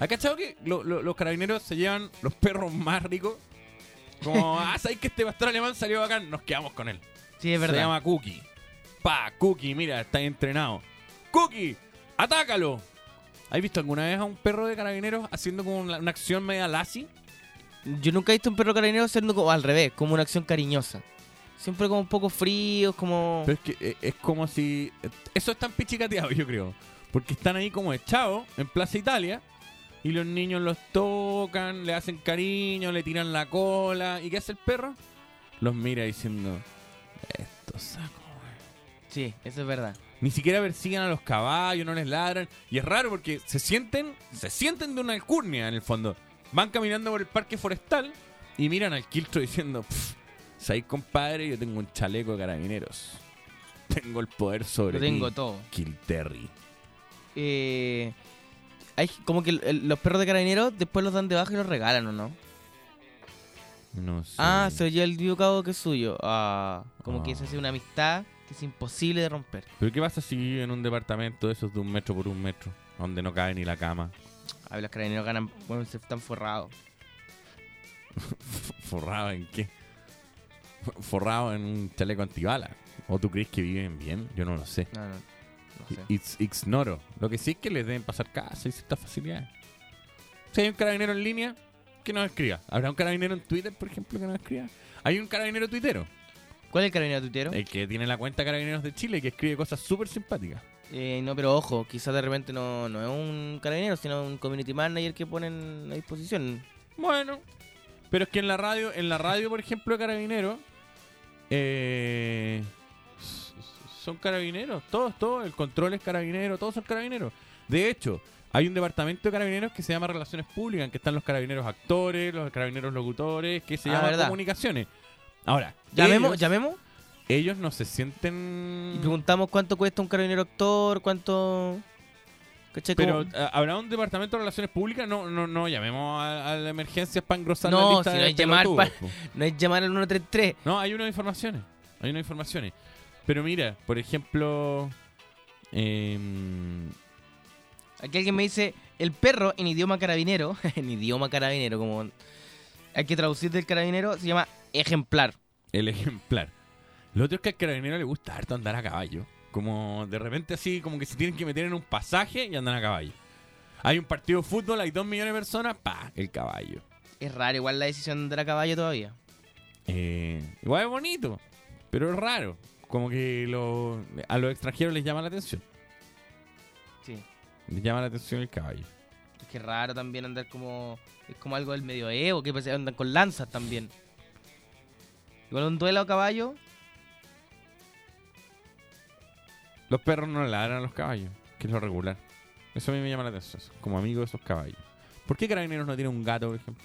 [SPEAKER 3] ¿Has cachado que lo- lo- los carabineros se llevan los perros más ricos? Como, ah, ¿sabes que este pastor alemán salió bacán? Nos quedamos con él.
[SPEAKER 4] Sí, es
[SPEAKER 3] Se
[SPEAKER 4] verdad.
[SPEAKER 3] llama Cookie. Pa, Cookie, mira, está entrenado. Cookie, atácalo. ¿Has visto alguna vez a un perro de carabineros haciendo como una, una acción media lassi?
[SPEAKER 4] Yo nunca he visto un perro carabinero haciendo como al revés, como una acción cariñosa. Siempre como un poco fríos, como...
[SPEAKER 3] Pero es que eh, es como si. Eso están pichicateados, yo creo. Porque están ahí como echados en Plaza Italia. Y los niños los tocan, le hacen cariño, le tiran la cola. ¿Y qué hace el perro? Los mira diciendo: Esto saco.
[SPEAKER 4] Sí, eso es verdad.
[SPEAKER 3] Ni siquiera persiguen a los caballos, no les ladran. Y es raro porque se sienten, se sienten de una alcurnia en el fondo. Van caminando por el parque forestal y miran al quiltro diciendo, "Pff, ¿sabes compadre? Yo tengo un chaleco de carabineros. Tengo el poder sobre
[SPEAKER 4] Lo tengo todo.
[SPEAKER 3] Kilterry.
[SPEAKER 4] Eh, hay como que el- el- los perros de carabineros después los dan de baja y los regalan, ¿o no?
[SPEAKER 3] No sé.
[SPEAKER 4] Ah, se lleva el cabo que es suyo. Ah, como que
[SPEAKER 3] Ah.
[SPEAKER 4] se hace una amistad que es imposible de romper.
[SPEAKER 3] ¿Pero qué pasa si en un departamento de esos de un metro por un metro? Donde no cabe ni la cama.
[SPEAKER 4] A ver, los carabineros ganan, bueno, se están forrados.
[SPEAKER 3] ¿Forrado en qué? ¿Forrado en un chaleco antibala? ¿O tú crees que viven bien? Yo no lo sé.
[SPEAKER 4] No, no, no sé.
[SPEAKER 3] It's- Ignoro. Lo que sí es que les deben pasar casa y ciertas facilidades. Si hay un carabinero en línea, que nos escriba. ¿Habrá un carabinero en Twitter, por ejemplo, que nos escriba? Hay un carabinero tuitero,
[SPEAKER 4] ¿Cuál es el carabinero tuitero?
[SPEAKER 3] el que tiene la cuenta Carabineros de Chile, que escribe cosas súper simpáticas.
[SPEAKER 4] Eh, no, pero ojo, quizás de repente no, no es un carabinero, sino un community manager que ponen a disposición.
[SPEAKER 3] Bueno, pero es que en la radio, en la radio, por ejemplo, de Carabineros, eh, son carabineros, todos, todos, el control es carabinero, todos son carabineros. De hecho, hay un departamento de carabineros que se llama Relaciones Públicas, en que están los carabineros actores, los carabineros locutores, que se
[SPEAKER 4] Ah,
[SPEAKER 3] llama
[SPEAKER 4] ¿verdad?
[SPEAKER 3] Comunicaciones. Ahora,
[SPEAKER 4] Llamemos,
[SPEAKER 3] ellos,
[SPEAKER 4] llamemos
[SPEAKER 3] ellos no se sienten...
[SPEAKER 4] y preguntamos cuánto cuesta un carabinero actor, cuánto... ¿Cachai?
[SPEAKER 3] Pero
[SPEAKER 4] Como-
[SPEAKER 3] ¿a- ¿habrá un departamento de relaciones públicas? No, no, no llamemos a, a la emergencia para engrosar
[SPEAKER 4] No,
[SPEAKER 3] la lista
[SPEAKER 4] si no
[SPEAKER 3] de
[SPEAKER 4] hay llamar pa- no es llamar al 133.
[SPEAKER 3] No, hay unas informaciones. Hay unas informaciones. Pero mira, por ejemplo. em,
[SPEAKER 4] Aquí alguien me dice, el perro en idioma carabinero, en idioma carabinero, como hay que traducir del carabinero, se llama ejemplar.
[SPEAKER 3] el ejemplar. Lo otro es que al carabinero le gusta harto andar a caballo. Como de repente así, como que se tienen que meter en un pasaje y andan a caballo. Hay un partido de fútbol, hay dos millones de personas, pa, el caballo.
[SPEAKER 4] Es raro igual la decisión de andar a caballo todavía.
[SPEAKER 3] Eh, igual es bonito, pero es raro. Como que lo- a los extranjeros les llama la atención.
[SPEAKER 4] Sí.
[SPEAKER 3] Les llama la atención el caballo.
[SPEAKER 4] Es que es raro también andar como... Es como algo del medioevo, que que andan con lanzas también. Igual un duelo a caballo,
[SPEAKER 3] Los perros no ladran a los caballos, que es lo regular. Eso a mí me llama la atención, como amigo de esos caballos. ¿Por qué Carabineros no tiene un gato, por ejemplo?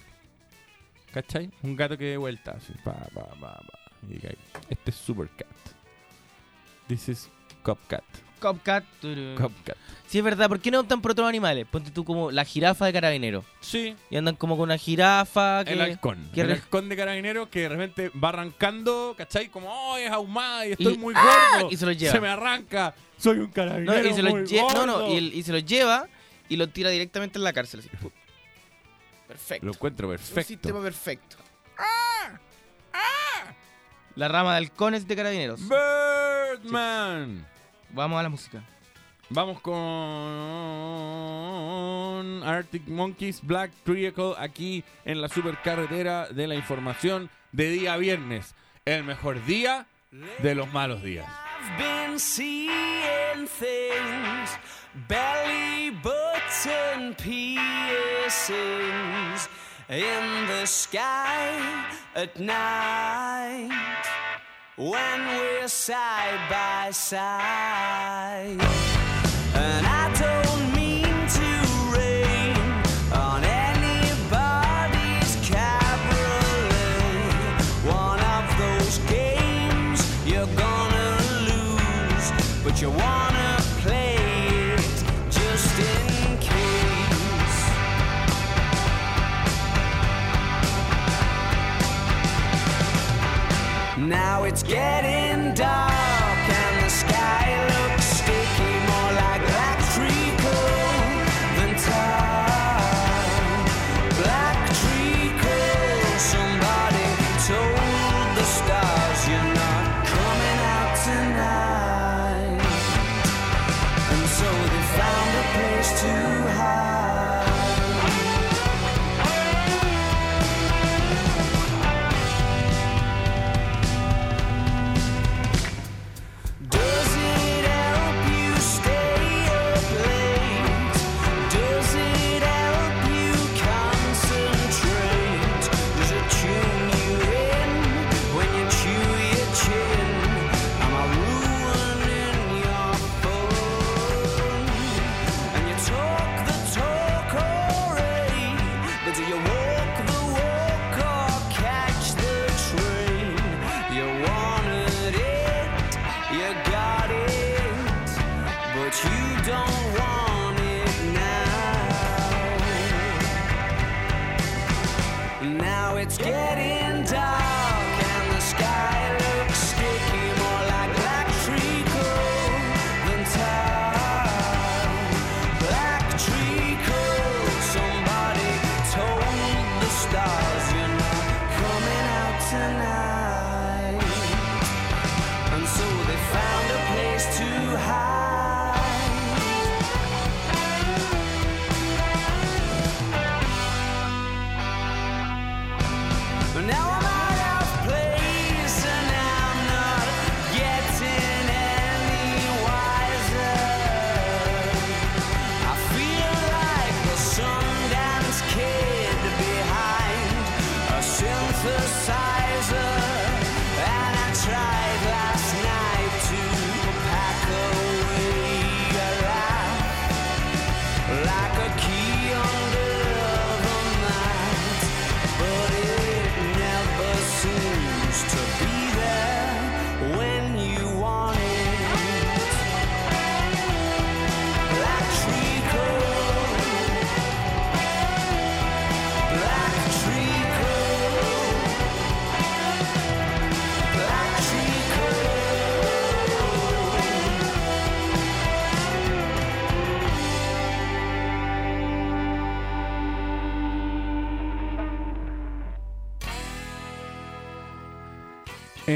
[SPEAKER 3] ¿Cachai? Un gato que dé vuelta, así, pa, pa, pa, y diga, este es Super Cat. This is Copcat.
[SPEAKER 4] Copcat.
[SPEAKER 3] Copcat.
[SPEAKER 4] Sí, es verdad, ¿por qué no optan por otros animales? Ponte tú como la jirafa de carabinero.
[SPEAKER 3] Sí,
[SPEAKER 4] Y andan como con una jirafa que...
[SPEAKER 3] el halcón.
[SPEAKER 4] que
[SPEAKER 3] el halcón de Carabineros que de repente va arrancando, ¿cachai? Como, oh, es ahumada y
[SPEAKER 4] Y-
[SPEAKER 3] estoy muy
[SPEAKER 4] ¡Ah!
[SPEAKER 3] gordo.
[SPEAKER 4] y se lo lleva.
[SPEAKER 3] Se me arranca. Soy un
[SPEAKER 4] No,
[SPEAKER 3] carabinero
[SPEAKER 4] y se lo
[SPEAKER 3] muy
[SPEAKER 4] lle- no, no,
[SPEAKER 3] gordo.
[SPEAKER 4] y, el- y se lo lleva y lo tira directamente en la cárcel. así. Perfecto.
[SPEAKER 3] Lo encuentro
[SPEAKER 4] Un
[SPEAKER 3] perfecto.
[SPEAKER 4] sistema perfecto. La rama de halcones de carabineros.
[SPEAKER 3] Birdman.
[SPEAKER 4] Vamos a la música.
[SPEAKER 3] Vamos con Arctic Monkeys Black Triangle aquí en la supercarretera de la información de día viernes. El mejor día de los malos días.
[SPEAKER 9] I've been seeing things, belly button piercings in the sky at night when we're side by side. And I don't mean to rain on anybody's cabriolet. One of those games you're gonna lose, but you wanna Now it's getting dark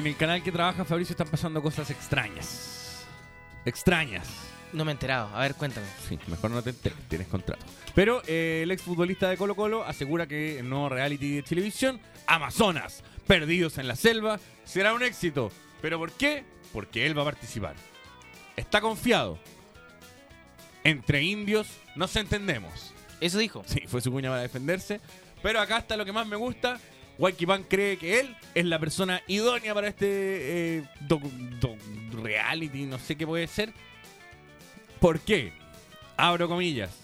[SPEAKER 3] En el canal que trabaja Fabricio están pasando cosas extrañas. Extrañas.
[SPEAKER 4] No me he enterado. A ver, cuéntame.
[SPEAKER 3] Sí, mejor no te enteres, tienes contrato. Pero eh, el exfutbolista de Colo Colo asegura que el nuevo reality de televisión, Amazonas, Perdidos en la Selva, será un éxito. ¿Pero por qué? Porque él va a participar. Está confiado. Entre indios nos entendemos.
[SPEAKER 4] Eso dijo.
[SPEAKER 3] Sí, fue su cuña para defenderse. Pero acá está lo que más me gusta. Pan cree que él es la persona idónea para este eh, reality, no sé qué puede ser. ¿Por qué? Abro comillas.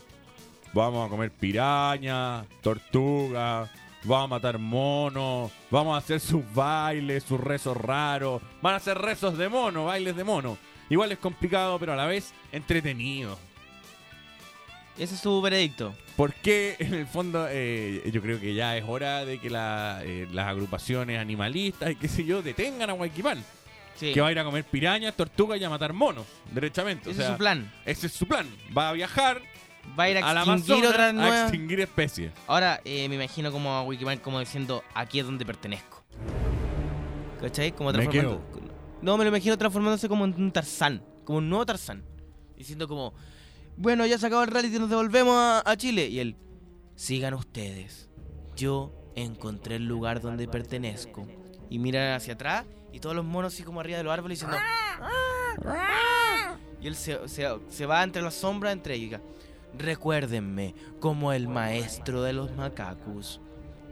[SPEAKER 3] Vamos a comer piraña, tortuga, vamos a matar monos, vamos a hacer sus bailes, sus rezos raros. Van a hacer rezos de mono, bailes de mono. Igual es complicado, pero a la vez entretenido.
[SPEAKER 4] Ese es su veredicto.
[SPEAKER 3] Porque en el fondo eh, yo creo que ya es hora de que la, eh, las agrupaciones animalistas y qué sé yo detengan a Guayquipán.
[SPEAKER 4] Sí.
[SPEAKER 3] Que va a ir a comer pirañas, tortugas y a matar monos, derechamente. O
[SPEAKER 4] Ese es su plan.
[SPEAKER 3] Ese es su plan. Va a viajar
[SPEAKER 4] Va a ir a
[SPEAKER 3] al
[SPEAKER 4] extinguir
[SPEAKER 3] a extinguir especies.
[SPEAKER 4] Ahora eh, me imagino como a Wikiman como diciendo aquí es donde pertenezco. ¿Cachai? Como transformando. No, me lo imagino transformándose como en un Tarzán. Como un nuevo Tarzán. Diciendo como, bueno, ya se acabó el reality, nos devolvemos a, a Chile. Y él, sigan ustedes. Yo encontré el lugar donde pertenezco. Y mira hacia atrás y todos los monos así como arriba de los árboles diciendo... Y él se, se- se va entre las sombras entre ellos. y diga, Recuérdenme como el maestro de los macacos.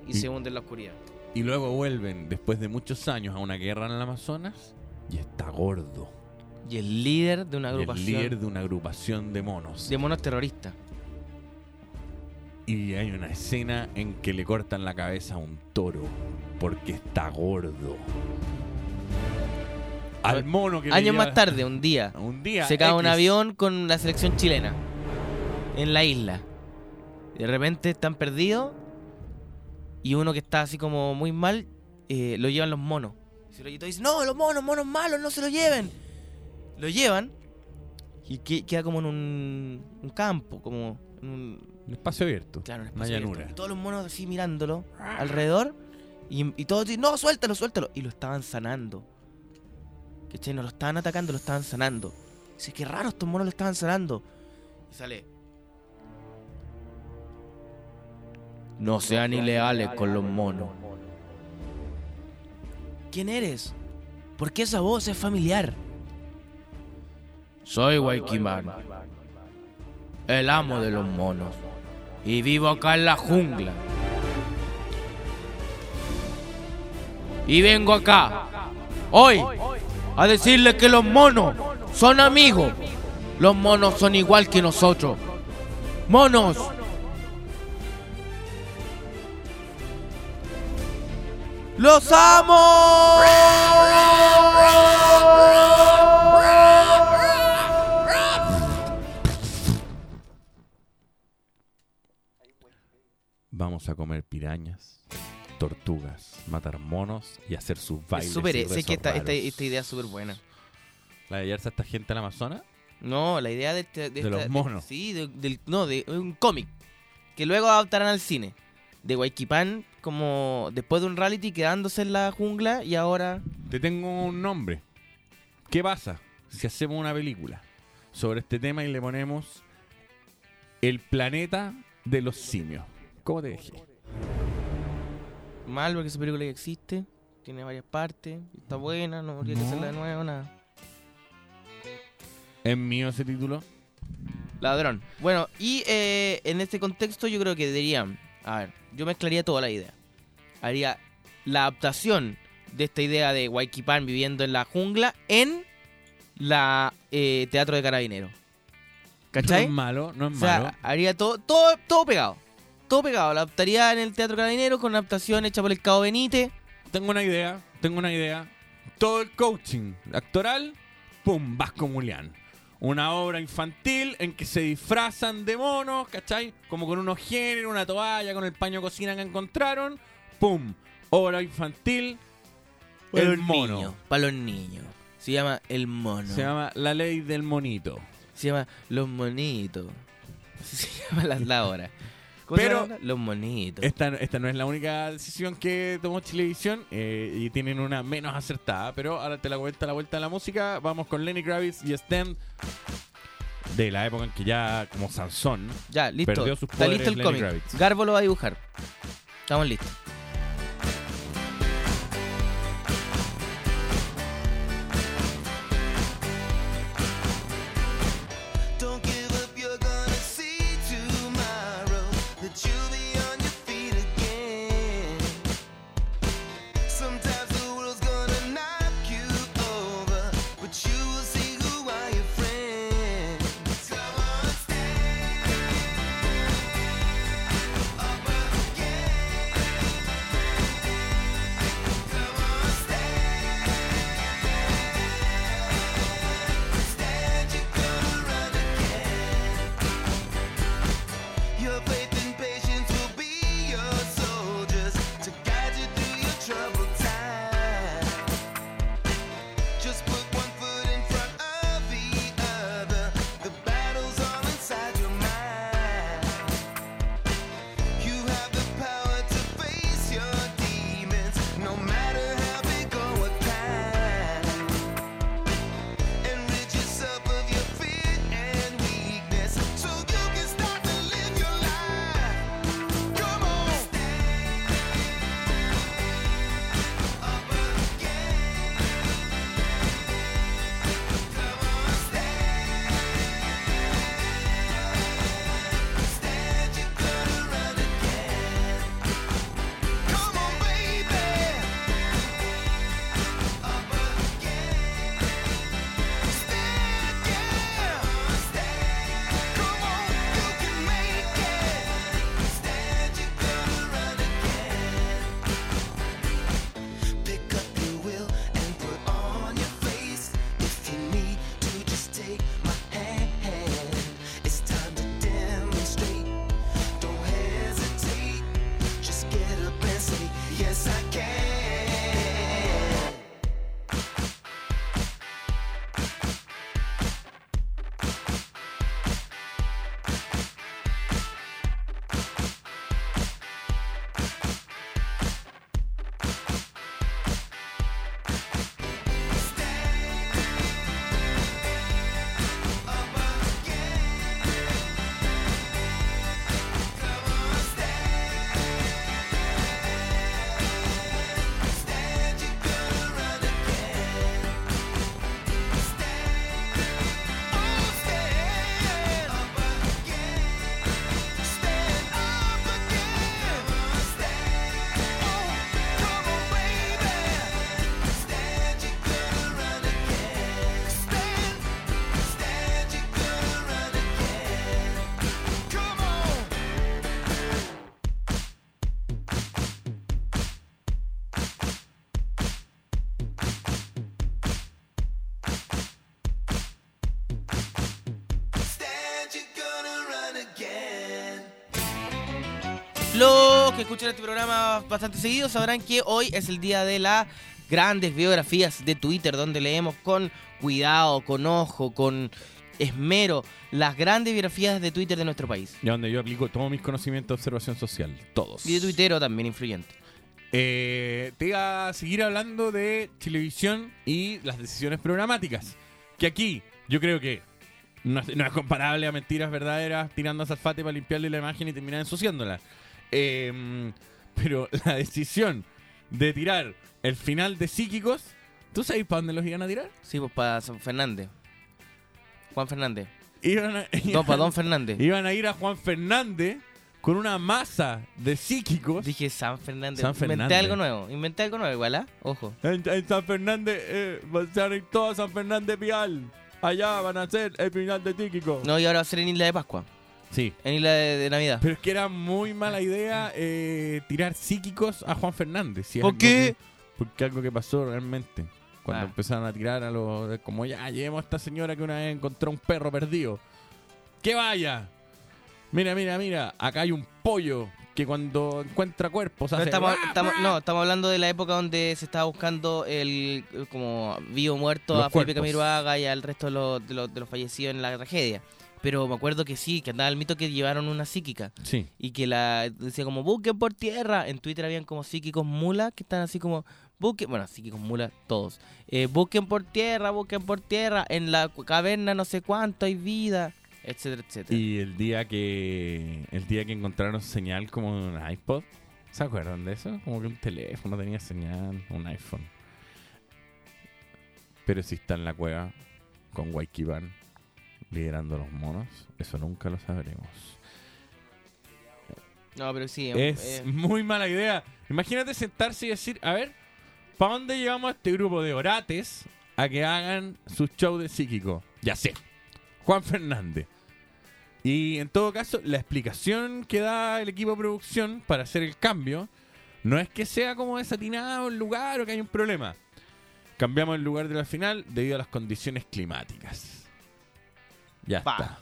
[SPEAKER 4] Y,
[SPEAKER 3] Y-
[SPEAKER 4] se hunde en la oscuridad.
[SPEAKER 3] Y luego vuelven, después de muchos años, a una guerra en el Amazonas y está gordo.
[SPEAKER 4] Y el líder de una
[SPEAKER 3] Y el
[SPEAKER 4] agrupación
[SPEAKER 3] líder de una agrupación de monos.
[SPEAKER 4] de monos terroristas.
[SPEAKER 3] Y hay una escena en que le cortan la cabeza a un toro porque está gordo. Al mono que
[SPEAKER 4] Años más tarde, un día,
[SPEAKER 3] un día
[SPEAKER 4] se cae un avión con la selección chilena en la isla. De repente están perdidos y uno que está así como muy mal eh, lo llevan los monos. Y Cebollito dice, no, los monos, monos malos, no se lo lleven. Lo llevan y que- queda como en un, un campo, como en un,
[SPEAKER 3] Un espacio abierto.
[SPEAKER 4] claro, un
[SPEAKER 3] Una
[SPEAKER 4] espacio
[SPEAKER 3] llanura.
[SPEAKER 4] abierto. Y todos los monos así mirándolo alrededor y, y todos dicen, no, suéltalo, suéltalo. Y lo estaban sanando. ¿Cachai? No lo estaban atacando, lo estaban sanando. Dice, qué raro, estos monos lo estaban sanando. Y sale. No sean ilegales con los monos. ¿Quién eres? ¿Por qué esa voz es familiar? Soy Waikiman, el amo de los monos, y vivo acá en la jungla. Y vengo acá, hoy, a decirle que los monos son amigos. Los monos son igual que nosotros. ¡Monos! ¡Los amo!
[SPEAKER 3] Vamos a comer pirañas, tortugas, matar monos y hacer sus bailes.
[SPEAKER 4] Es
[SPEAKER 3] y
[SPEAKER 4] sé que esta, esta, idea es súper buena.
[SPEAKER 3] La de llevarse a esta gente al Amazonas.
[SPEAKER 4] No, la idea de, este-
[SPEAKER 3] De
[SPEAKER 4] esta-
[SPEAKER 3] los monos.
[SPEAKER 4] sí, de- del, no, de un cómic. Que luego adaptarán al cine. De Waikipan, como después de un reality quedándose en la jungla y ahora.
[SPEAKER 3] Te tengo un nombre. ¿Qué pasa si hacemos una película sobre este tema y le ponemos El planeta de los simios? ¿Cómo te dije?
[SPEAKER 4] Mal, porque esa película ya existe. Tiene varias partes. Está buena, no habría que
[SPEAKER 3] No.
[SPEAKER 4] hacerla de nuevo, nada.
[SPEAKER 3] ¿Es mío ese título?
[SPEAKER 4] Ladrón. Bueno, y eh, en este contexto yo creo que deberían. A ver, yo mezclaría toda la idea. Haría la adaptación de esta idea de Waikipan viviendo en la jungla en la eh, Teatro de Carabineros.
[SPEAKER 3] No
[SPEAKER 4] ¿Cachai?
[SPEAKER 3] es malo, no es
[SPEAKER 4] o sea,
[SPEAKER 3] malo.
[SPEAKER 4] haría todo, todo, todo pegado. Todo pegado. La adaptaría en el Teatro Carabineros con una adaptación hecha por el Cabo Benítez.
[SPEAKER 3] Tengo una idea, tengo una idea. Todo el coaching actoral, pum, Vasco Mulián. Una obra infantil en que se disfrazan de monos, ¿cachai? Como con unos géneros, una toalla, con el paño de cocina que encontraron. Pum, obra infantil.
[SPEAKER 4] Para
[SPEAKER 3] el mono.
[SPEAKER 4] niños. Para los niños. Se llama El Mono.
[SPEAKER 3] Se llama La Ley del Monito.
[SPEAKER 4] Se llama Los Monitos. Se llama la, la hora. ¿Cómo se
[SPEAKER 3] Pero-?
[SPEAKER 4] Los Monitos.
[SPEAKER 3] Esta, esta no es la única decisión que tomó Chilevisión eh, y tienen una menos acertada, pero ahora te la vuelta la vuelta a la música. Vamos con Lenny Kravitz y Stem de la época en que ya como Sansón
[SPEAKER 4] Ya, listo.
[SPEAKER 3] perdió sus
[SPEAKER 4] Está
[SPEAKER 3] poderes
[SPEAKER 4] listo el
[SPEAKER 3] Lenny
[SPEAKER 4] cómic.
[SPEAKER 3] Kravitz.
[SPEAKER 4] Garbo lo va a dibujar. Estamos listos. Escuchan este programa bastante seguido sabrán que hoy es el día de las grandes biografías de Twitter, donde leemos con cuidado, con ojo, con esmero las grandes biografías de Twitter de nuestro país.
[SPEAKER 3] Y donde yo aplico todos mis conocimientos de observación social. Todos.
[SPEAKER 4] Y de tuitero también influyente.
[SPEAKER 3] Eh, te iba a seguir hablando de televisión y las decisiones programáticas. Que aquí yo creo que no es, no es comparable a mentiras verdaderas tirando a Zalfate para limpiarle la imagen y terminar ensuciándola. Eh, pero la decisión de tirar el final de Psíquicos, ¿tú sabes para dónde los iban a tirar?
[SPEAKER 4] Sí, pues para San Fernández. Juan Fernández.
[SPEAKER 3] Iban a,
[SPEAKER 4] No, para Don Fernández.
[SPEAKER 3] iban a ir a Juan Fernández con una masa de psíquicos.
[SPEAKER 4] Dije San Fernández.
[SPEAKER 3] San
[SPEAKER 4] Inventé algo nuevo. Inventé algo nuevo, igual, ¿ah? Ojo.
[SPEAKER 3] En, en San Fernández, eh, se van a ir todos a San Fernández Vial. Allá van a hacer el final de Tíquico.
[SPEAKER 4] No, y ahora va a ser en Isla de Pascua.
[SPEAKER 3] Sí.
[SPEAKER 4] En Isla de, de Navidad.
[SPEAKER 3] Pero es que era muy mala idea eh, tirar psíquicos a Juan Fernández. si
[SPEAKER 4] ¿Por qué?
[SPEAKER 3] que- porque algo que pasó realmente. Cuando
[SPEAKER 4] Ah.
[SPEAKER 3] empezaron a tirar a los... Como ya, llevemos a esta señora que una vez encontró un perro perdido. ¡Que vaya! Mira, mira, mira. Acá hay un pollo que cuando encuentra cuerpos hace...
[SPEAKER 4] estamos,
[SPEAKER 3] ¡guau,
[SPEAKER 4] estamos- no, estamos hablando de la época donde se estaba buscando el como vivo muerto
[SPEAKER 3] Los
[SPEAKER 4] a Felipe. Camiroaga y al resto de los, de, los, de los fallecidos en la tragedia. Pero me acuerdo que sí, que andaba el mito que llevaron una psíquica.
[SPEAKER 3] Sí.
[SPEAKER 4] Y que la decía como, busquen por tierra. En Twitter habían como psíquicos mulas que están así como, busquen, bueno, psíquicos mulas todos. Eh, busquen por tierra, busquen por tierra. En la caverna no sé cuánto hay vida, etcétera, etcétera.
[SPEAKER 3] Y el día que el día que encontraron señal como un iPod, ¿se acuerdan de eso? Como que un teléfono tenía señal, un iPhone. Pero si está en la cueva con Waikiban liderando los monos, eso nunca lo sabremos.
[SPEAKER 4] No, pero sí,
[SPEAKER 3] Es
[SPEAKER 4] eh,
[SPEAKER 3] muy mala idea. Imagínate sentarse y decir, a ver, ¿para dónde llevamos a este grupo de orates a que hagan su show de psíquico? Ya sé, Juan Fernández. Y en todo caso, la explicación que da el equipo de producción para hacer el cambio no es que sea como desatinado el lugar o que hay un problema. Cambiamos el lugar de la final debido a las condiciones climáticas. Ya está.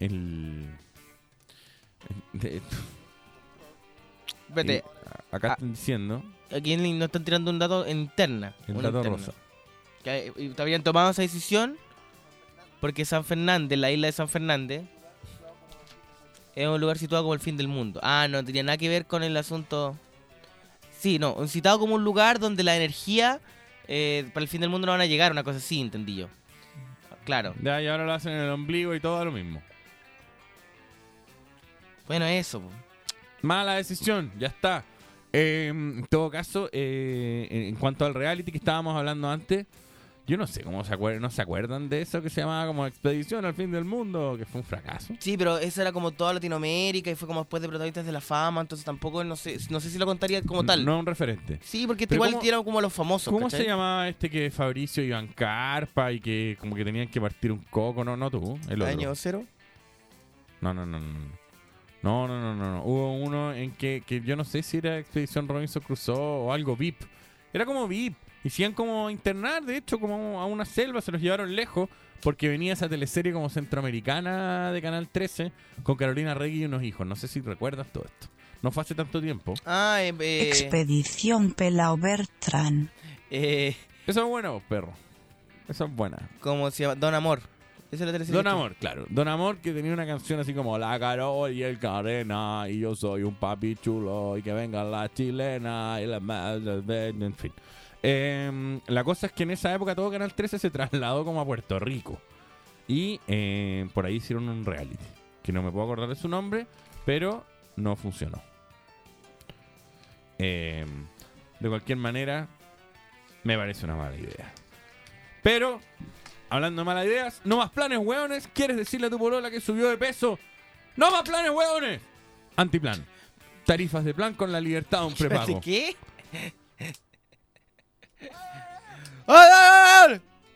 [SPEAKER 3] El... de-
[SPEAKER 4] espérate,
[SPEAKER 3] acá
[SPEAKER 4] Ah.
[SPEAKER 3] están diciendo
[SPEAKER 4] aquí nos están tirando un dato en interna.
[SPEAKER 3] el dato
[SPEAKER 4] interna.
[SPEAKER 3] rosa.
[SPEAKER 4] Que te habían tomado esa decisión porque San Fernández, la isla de San Fernández, es un lugar situado como el fin del mundo. Ah, no tenía nada que ver con el asunto. Sí, no, citado como un lugar donde la energía eh, para el fin del mundo no van a llegar, una cosa así, entendí yo. Claro.
[SPEAKER 3] Ya, y ahora lo hacen en el ombligo y todo lo mismo.
[SPEAKER 4] Bueno, eso. po.
[SPEAKER 3] Mala decisión, ya está. Eh, en todo caso, eh, en cuanto al reality que estábamos hablando antes, yo no sé cómo se acuerdan, no se acuerdan de eso que se llamaba como Expedición al fin del mundo, que fue un fracaso.
[SPEAKER 4] Sí, pero eso era como toda Latinoamérica y fue como después de Protagonistas de la Fama, entonces tampoco, no sé, no sé si lo contaría como tal.
[SPEAKER 3] No es un referente.
[SPEAKER 4] Sí, porque
[SPEAKER 3] Pero
[SPEAKER 4] igual
[SPEAKER 3] ¿cómo-
[SPEAKER 4] dieron como a los famosos.
[SPEAKER 3] ¿Cómo
[SPEAKER 4] ¿cachai?
[SPEAKER 3] se llamaba este que Fabricio iban carpa y que como que tenían que partir un coco? No, no tú, el otro.
[SPEAKER 4] Año cero.
[SPEAKER 3] No, no, no, no. No, no, no, no, no. Hubo uno en que, que yo no sé si era Expedición Robinson Crusoe o algo VIP. Era como VIP. Hicieron como internar, de hecho, como a una selva, se los llevaron lejos, porque venía esa teleserie como centroamericana de Canal 13 con Carolina Regui y unos hijos. No sé si recuerdas todo esto. No fue hace tanto tiempo.
[SPEAKER 4] Ah, eh, eh,
[SPEAKER 5] Expedición Pelao Bertrán.
[SPEAKER 4] eh,
[SPEAKER 3] Eso es bueno, perro. Eso es buena.
[SPEAKER 4] ¿Cómo se llama? Don Amor. Esa es la teleserie.
[SPEAKER 3] Don Amor, claro. Don Amor que tenía una canción así como La Carol y el Carena y yo soy un papi chulo y que venga la chilena y la madre, en fin. Em, la cosa es que en esa época todo Canal 13 se trasladó como a Puerto Rico y em, por ahí hicieron un reality que no me puedo acordar de su nombre, pero no funcionó. Em, de cualquier manera, me parece una mala idea. Pero Hablando de malas ideas, no más planes, hueones. ¿Quieres decirle a tu polola que subió de peso? ¡No más planes, hueones! Antiplan. Tarifas de plan con la libertad de un prepago.
[SPEAKER 4] ¿Qué?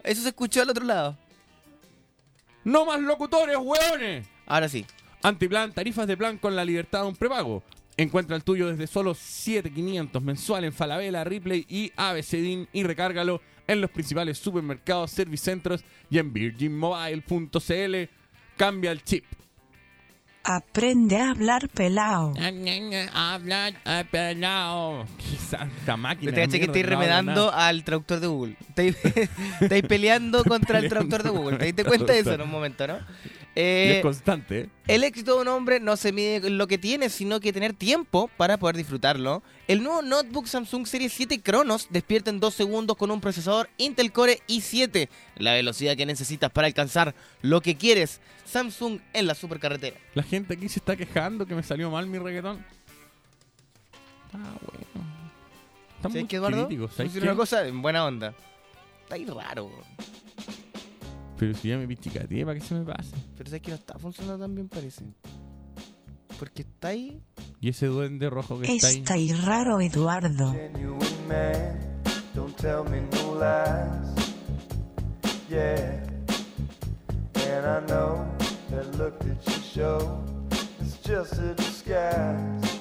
[SPEAKER 4] Eso se escuchó al otro lado.
[SPEAKER 3] ¡No más locutores, hueones!
[SPEAKER 4] Ahora sí.
[SPEAKER 3] Antiplan, tarifas de plan con la libertad de un prepago. Encuentra el tuyo desde solo 7.500 mensual en Falabella, Ripley y ABCDIN y recárgalo en los principales supermercados, servicentros y en virginmobile.cl. Cambia el chip.
[SPEAKER 5] Aprende a hablar pelao.
[SPEAKER 3] Habla pelado. Qué santa máquina.
[SPEAKER 4] Te caché que estáis remedando al traductor de Google. Estáis, estáis peleando contra el traductor de Google. ¿Te diste cuenta de eso en un momento, no?
[SPEAKER 3] Y
[SPEAKER 4] Eh,
[SPEAKER 3] es constante. ¿eh?
[SPEAKER 4] El éxito de un hombre no se mide en lo que tiene, sino que tener tiempo para poder disfrutarlo. El nuevo notebook Samsung Serie 7 Cronos despierta en 2 segundos con un procesador Intel Core i7, la velocidad que necesitas para alcanzar lo que quieres. Samsung en la supercarretera.
[SPEAKER 3] La gente aquí se está quejando que me salió mal mi reggaetón. Ah, bueno. Están
[SPEAKER 4] ¿Sabes
[SPEAKER 3] muy
[SPEAKER 4] qué, Eduardo?
[SPEAKER 3] críticos,
[SPEAKER 4] Voy a
[SPEAKER 3] ¿sabes
[SPEAKER 4] decir
[SPEAKER 3] qué?
[SPEAKER 4] una cosa en buena onda. Está ahí raro.
[SPEAKER 3] Pero si ya me pichicateé, ¿para qué se me pase?
[SPEAKER 4] pero sabes que no está funcionando tan bien, parece. Porque está ahí.
[SPEAKER 3] Y ese duende rojo que está ahí.
[SPEAKER 5] Está ahí raro, Eduardo.
[SPEAKER 10] genuine man. Don't tell me no lies. Yeah. And I know that look that you show is just a disguise.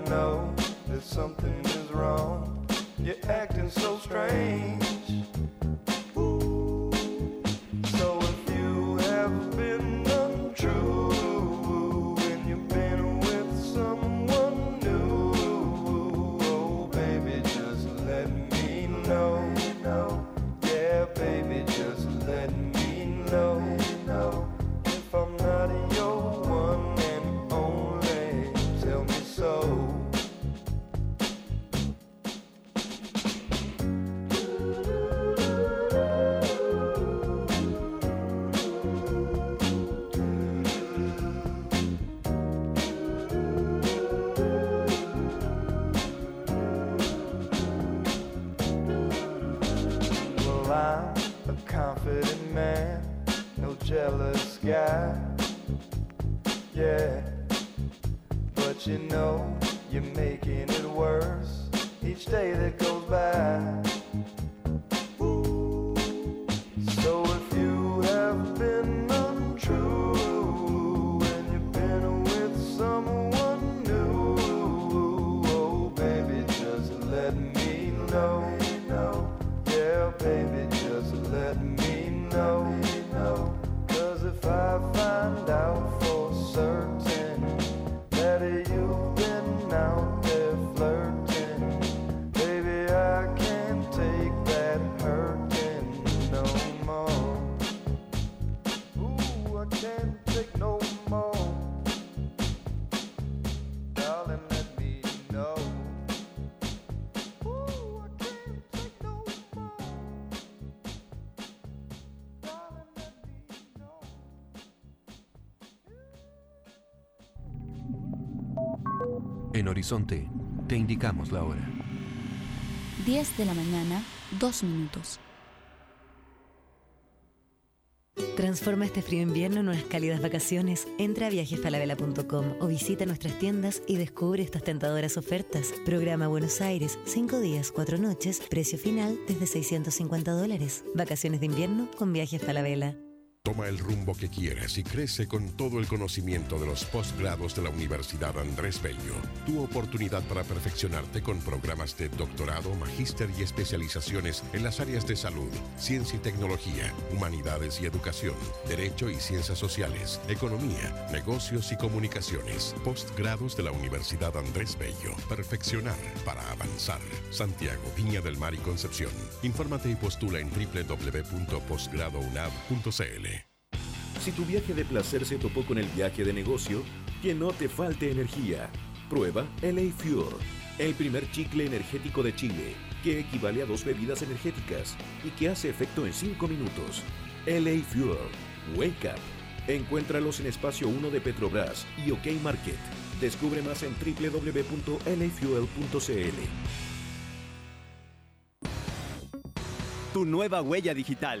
[SPEAKER 10] I know that something is wrong. You're acting so strange.
[SPEAKER 11] Horizonte, te indicamos la hora.
[SPEAKER 12] 10 de la mañana, 2 minutos.
[SPEAKER 13] Transforma este frío invierno en unas cálidas vacaciones. Entra a viajesfalabella.com o visita nuestras tiendas y descubre estas tentadoras ofertas. Programa Buenos Aires, 5 días, 4 noches, precio final desde 650 dólares. Vacaciones de invierno con Viajes Falabella.
[SPEAKER 14] Toma el rumbo que quieres y crece con todo el conocimiento de los posgrados de la Universidad Andrés Bello. Tu oportunidad para perfeccionarte con programas de doctorado, magíster y especializaciones en las áreas de salud, ciencia y tecnología, humanidades y educación, derecho y ciencias sociales, economía, negocios y comunicaciones. Postgrados de la Universidad Andrés Bello. Perfeccionar para avanzar. Santiago, Viña del Mar y Concepción. Infórmate y postula en www.posgradounab.cl.
[SPEAKER 2] Si tu viaje de placer se topó con el viaje de negocio, que no te falte energía. Prueba LA Fuel, el primer chicle energético de Chile, que equivale a dos bebidas energéticas y que hace efecto en 5 minutos. LA Fuel, Wake Up. Encuéntralos en Espacio 1 de Petrobras y OK Market. Descubre más en www.lafuel.cl.
[SPEAKER 15] tu nueva huella digital.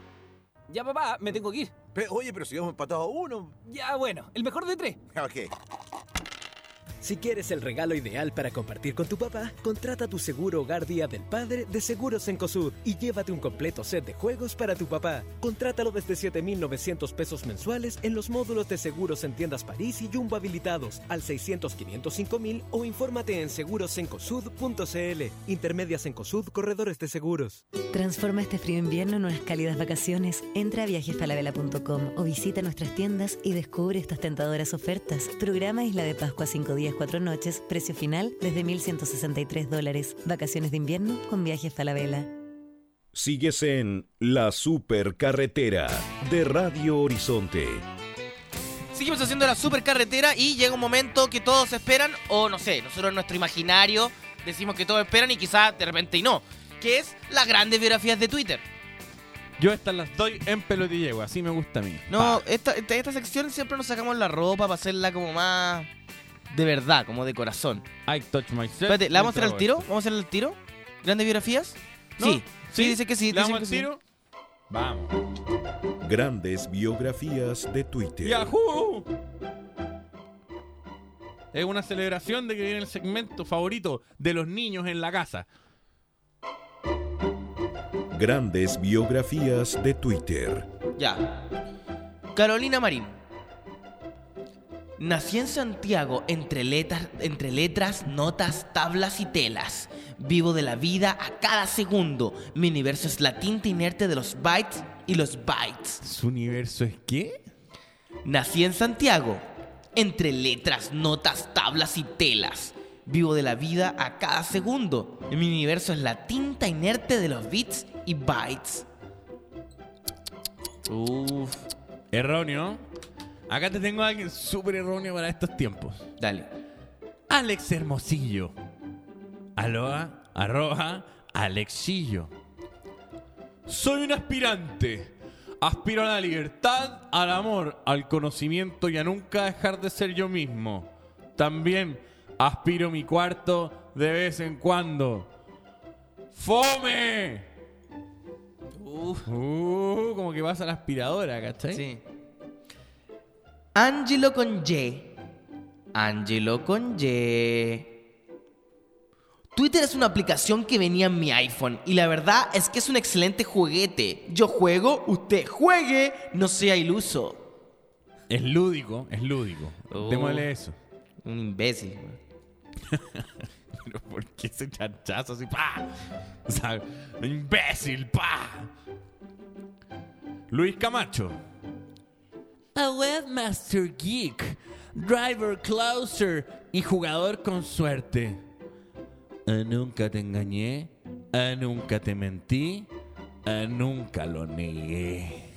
[SPEAKER 16] Ya, papá, me tengo que ir.
[SPEAKER 17] oye, pero si hemos empatado a uno.
[SPEAKER 16] Ya, bueno, el mejor de tres.
[SPEAKER 17] Ok.
[SPEAKER 18] Si quieres el regalo ideal para compartir con tu papá, contrata tu seguro hogar Día del Padre de Seguros Encosud y llévate un completo set de juegos para tu papá. Contrátalo desde 7,900 pesos mensuales en los módulos de seguros en tiendas París y Jumbo habilitados al 600 505 mil o infórmate en segurosencosud.cl. Intermedias Encosud, corredores de seguros.
[SPEAKER 13] Transforma este frío invierno en unas cálidas vacaciones. Entra a viajesfalabella.com o visita nuestras tiendas y descubre estas tentadoras ofertas. Programa Isla de Pascua 5 días, 4 noches, precio final desde 1.163 dólares. Vacaciones de invierno con Viajes Falabella.
[SPEAKER 2] Sigues en La Supercarretera de Radio Horizonte.
[SPEAKER 4] Seguimos haciendo la supercarretera y llega un momento que todos esperan, o no sé, nosotros en nuestro imaginario decimos que todos esperan y quizás de repente y no, que es las grandes biografías de Twitter.
[SPEAKER 3] Yo estas las doy en pelotillego, así me gusta a mí.
[SPEAKER 4] No, esta, esta, esta sección siempre nos sacamos la ropa para hacerla como más de verdad, como de corazón.
[SPEAKER 3] I touch myself.
[SPEAKER 4] Espérate, ¿la vamos a hacer al tiro? ¿Vamos a hacer al tiro? ¿Grandes biografías?
[SPEAKER 3] ¿No?
[SPEAKER 4] Sí. Sí,
[SPEAKER 3] ¿Sí?
[SPEAKER 4] dice que sí.
[SPEAKER 3] ¿Le
[SPEAKER 4] dicen
[SPEAKER 3] damos
[SPEAKER 4] que
[SPEAKER 3] al
[SPEAKER 4] sí.
[SPEAKER 3] tiro? Vamos.
[SPEAKER 2] Grandes biografías de Twitter.
[SPEAKER 3] ¡Yahoo! Es una celebración de que viene el segmento favorito de los niños en la casa.
[SPEAKER 2] Grandes biografías de Twitter.
[SPEAKER 4] Ya. Carolina Marín. Nací en Santiago entre letras, entre letras, notas, tablas y telas. Vivo de la vida a cada segundo. Mi universo es la tinta inerte de los bytes y los bytes.
[SPEAKER 3] ¿Su universo es qué?
[SPEAKER 4] Nací en Santiago entre letras, notas, tablas y telas. Vivo de la vida a cada segundo. Mi universo es la tinta inerte de los bits y bytes. Uf.
[SPEAKER 3] Erróneo. Acá te tengo a alguien súper erróneo para estos tiempos.
[SPEAKER 4] Dale.
[SPEAKER 3] Alex Hermosillo. Aloha, arroja, Alexillo. Soy un aspirante. Aspiro a la libertad, al amor, al conocimiento y a nunca dejar de ser yo mismo. También aspiro mi cuarto de vez en cuando. ¡Fome! Uh, como que vas a la aspiradora, ¿cachai?
[SPEAKER 4] Sí. Angelo con Y. Angelo con Y. Twitter es una aplicación que venía en mi iPhone y la verdad es que es un excelente juguete. Yo juego, usted juegue, no sea iluso.
[SPEAKER 3] Es lúdico, es lúdico.
[SPEAKER 4] Oh.
[SPEAKER 3] Démosle eso.
[SPEAKER 4] Un imbécil.
[SPEAKER 3] Pero ¿por qué ese chanchazo así? ¡Pa! O sea, imbécil, pa. Luis Camacho. A webmaster geek, driver closer y jugador con suerte. A nunca te engañé, a nunca te mentí, a nunca lo negué.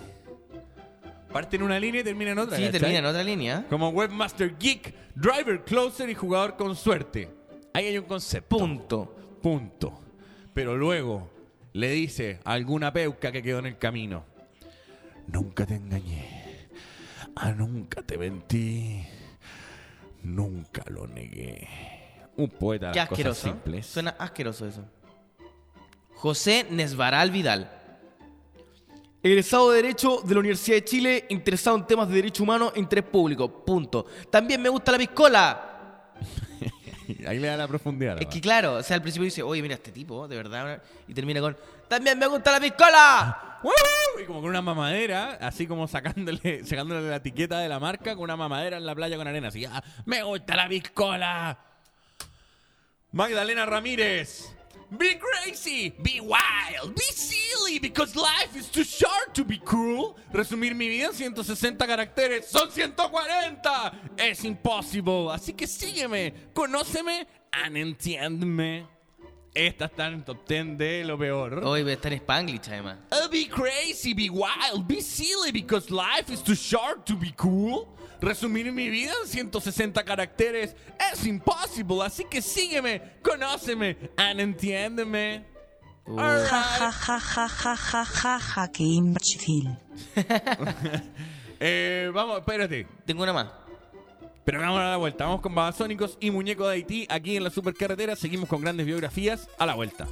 [SPEAKER 3] Parte en una línea y termina en otra.
[SPEAKER 4] Sí,
[SPEAKER 3] ¿cachai?
[SPEAKER 4] termina en otra línea.
[SPEAKER 3] Como webmaster geek, driver closer y jugador con suerte. Ahí hay un concepto.
[SPEAKER 4] Punto.
[SPEAKER 3] Punto. Pero luego le dice a alguna peuca que quedó en el camino. Nunca te engañé. A nunca te mentí. Nunca lo negué. Un poeta de
[SPEAKER 4] Qué
[SPEAKER 3] cosas
[SPEAKER 4] asqueroso.
[SPEAKER 3] simples.
[SPEAKER 4] Suena asqueroso eso. José Nesvaral Vidal. Egresado de Derecho de la Universidad de Chile, interesado en temas de derecho humano e interés público. Punto. También me gusta la piscola.
[SPEAKER 3] Ahí le da la profundidad.
[SPEAKER 4] Es que claro, o sea, al principio dice, oye, mira este tipo, de verdad. Y termina con, también me gusta la piscola.
[SPEAKER 3] Y como con una mamadera, así como sacándole, sacándole la etiqueta de la marca con una mamadera en la playa con arena. Así, "Ah, me gusta la piscola. Magdalena Ramírez. Be crazy, be wild, be silly, because life is too short to be cruel. Resumir mi vida en 160 caracteres, son 140. Es imposible. Así que sígueme, conóceme and entiéndeme.
[SPEAKER 19] Esta está en top 10 de lo peor.
[SPEAKER 4] Hoy está en Spanglish, además.
[SPEAKER 19] Uh, be crazy, be wild, be silly because life is too short to be cool. Resumir mi vida en 160 caracteres es imposible, así que sígueme, conóceme and entiéndeme.
[SPEAKER 5] Ja ja ja ja ja ja ja ja que imbécil.
[SPEAKER 19] Eh, vamos, espérate.
[SPEAKER 4] Tengo una más.
[SPEAKER 19] Pero vamos a la vuelta. Vamos con Babasónicos y Muñeco de Haití aquí en la supercarretera. Seguimos con grandes biografías a la vuelta.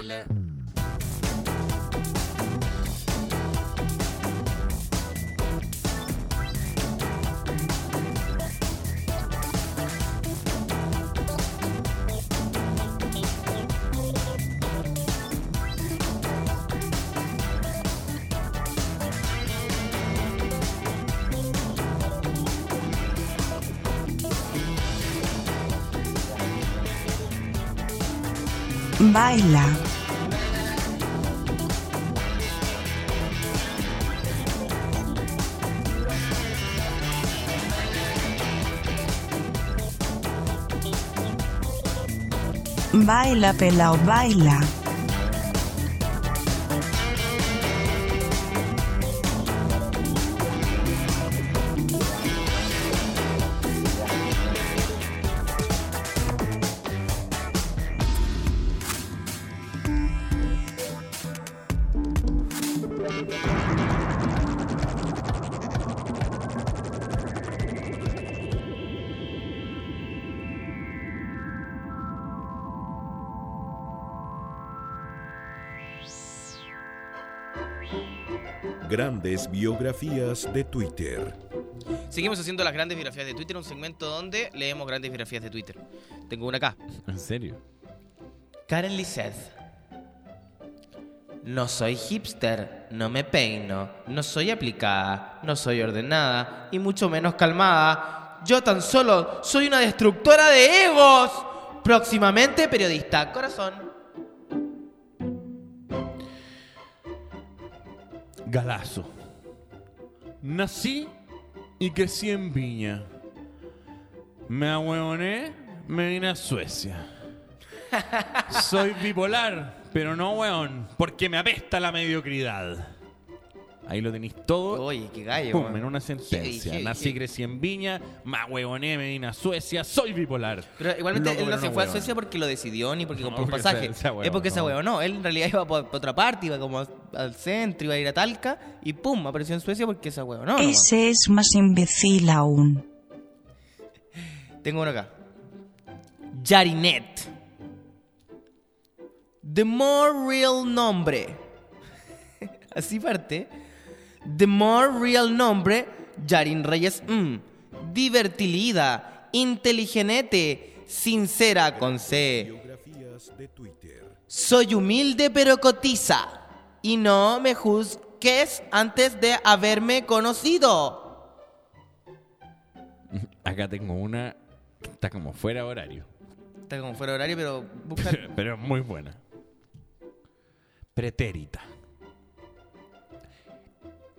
[SPEAKER 3] Baila. Baila. Baila,
[SPEAKER 5] pelao, baila.
[SPEAKER 2] Grandes biografías de Twitter.
[SPEAKER 4] Seguimos haciendo las grandes biografías de Twitter, un segmento donde leemos grandes biografías de Twitter. Tengo una acá.
[SPEAKER 19] ¿En serio?
[SPEAKER 4] Karen Lizeth. No soy hipster, no me peino, no soy aplicada, no soy ordenada y mucho menos calmada. Yo tan solo soy una destructora de egos. Próximamente periodista. Corazón.
[SPEAKER 19] Galazo. Nací
[SPEAKER 3] y crecí en Viña. Me ahueoné, me vine a Suecia. Soy bipolar, pero no weón, porque me apesta la mediocridad. Ahí lo tenéis todo.
[SPEAKER 4] Oye, qué gallo.
[SPEAKER 3] Pum, en una sentencia.
[SPEAKER 4] Heavy, heavy,
[SPEAKER 3] Nací,
[SPEAKER 4] heavy.
[SPEAKER 3] crecí en Viña, me ahueoné, me vine a Suecia, soy bipolar.
[SPEAKER 4] Pero igualmente
[SPEAKER 3] Loco,
[SPEAKER 4] él no se fue a. Suecia porque lo decidió ni porque
[SPEAKER 3] No,
[SPEAKER 4] compró un pasaje. es porque esa huevo no. Él en realidad iba por, por otra parte, iba como al centro, iba a ir a Talca y pum, apareció en Suecia porque esa huevo no.
[SPEAKER 5] Ese es más imbécil aún.
[SPEAKER 4] Tengo uno acá. Yarinet. The more real nombre. Así parte. The more real nombre. Yarin Reyes. mm. Divertilida. Inteligenete. Sincera con C.
[SPEAKER 14] Biografías de Twitter.
[SPEAKER 4] Soy humilde pero cotiza. Y no me juzgues antes de haberme conocido.
[SPEAKER 3] Acá tengo una que está como fuera de horario.
[SPEAKER 4] Está como fuera de horario, pero busca.
[SPEAKER 3] pero es muy buena. Pretérita.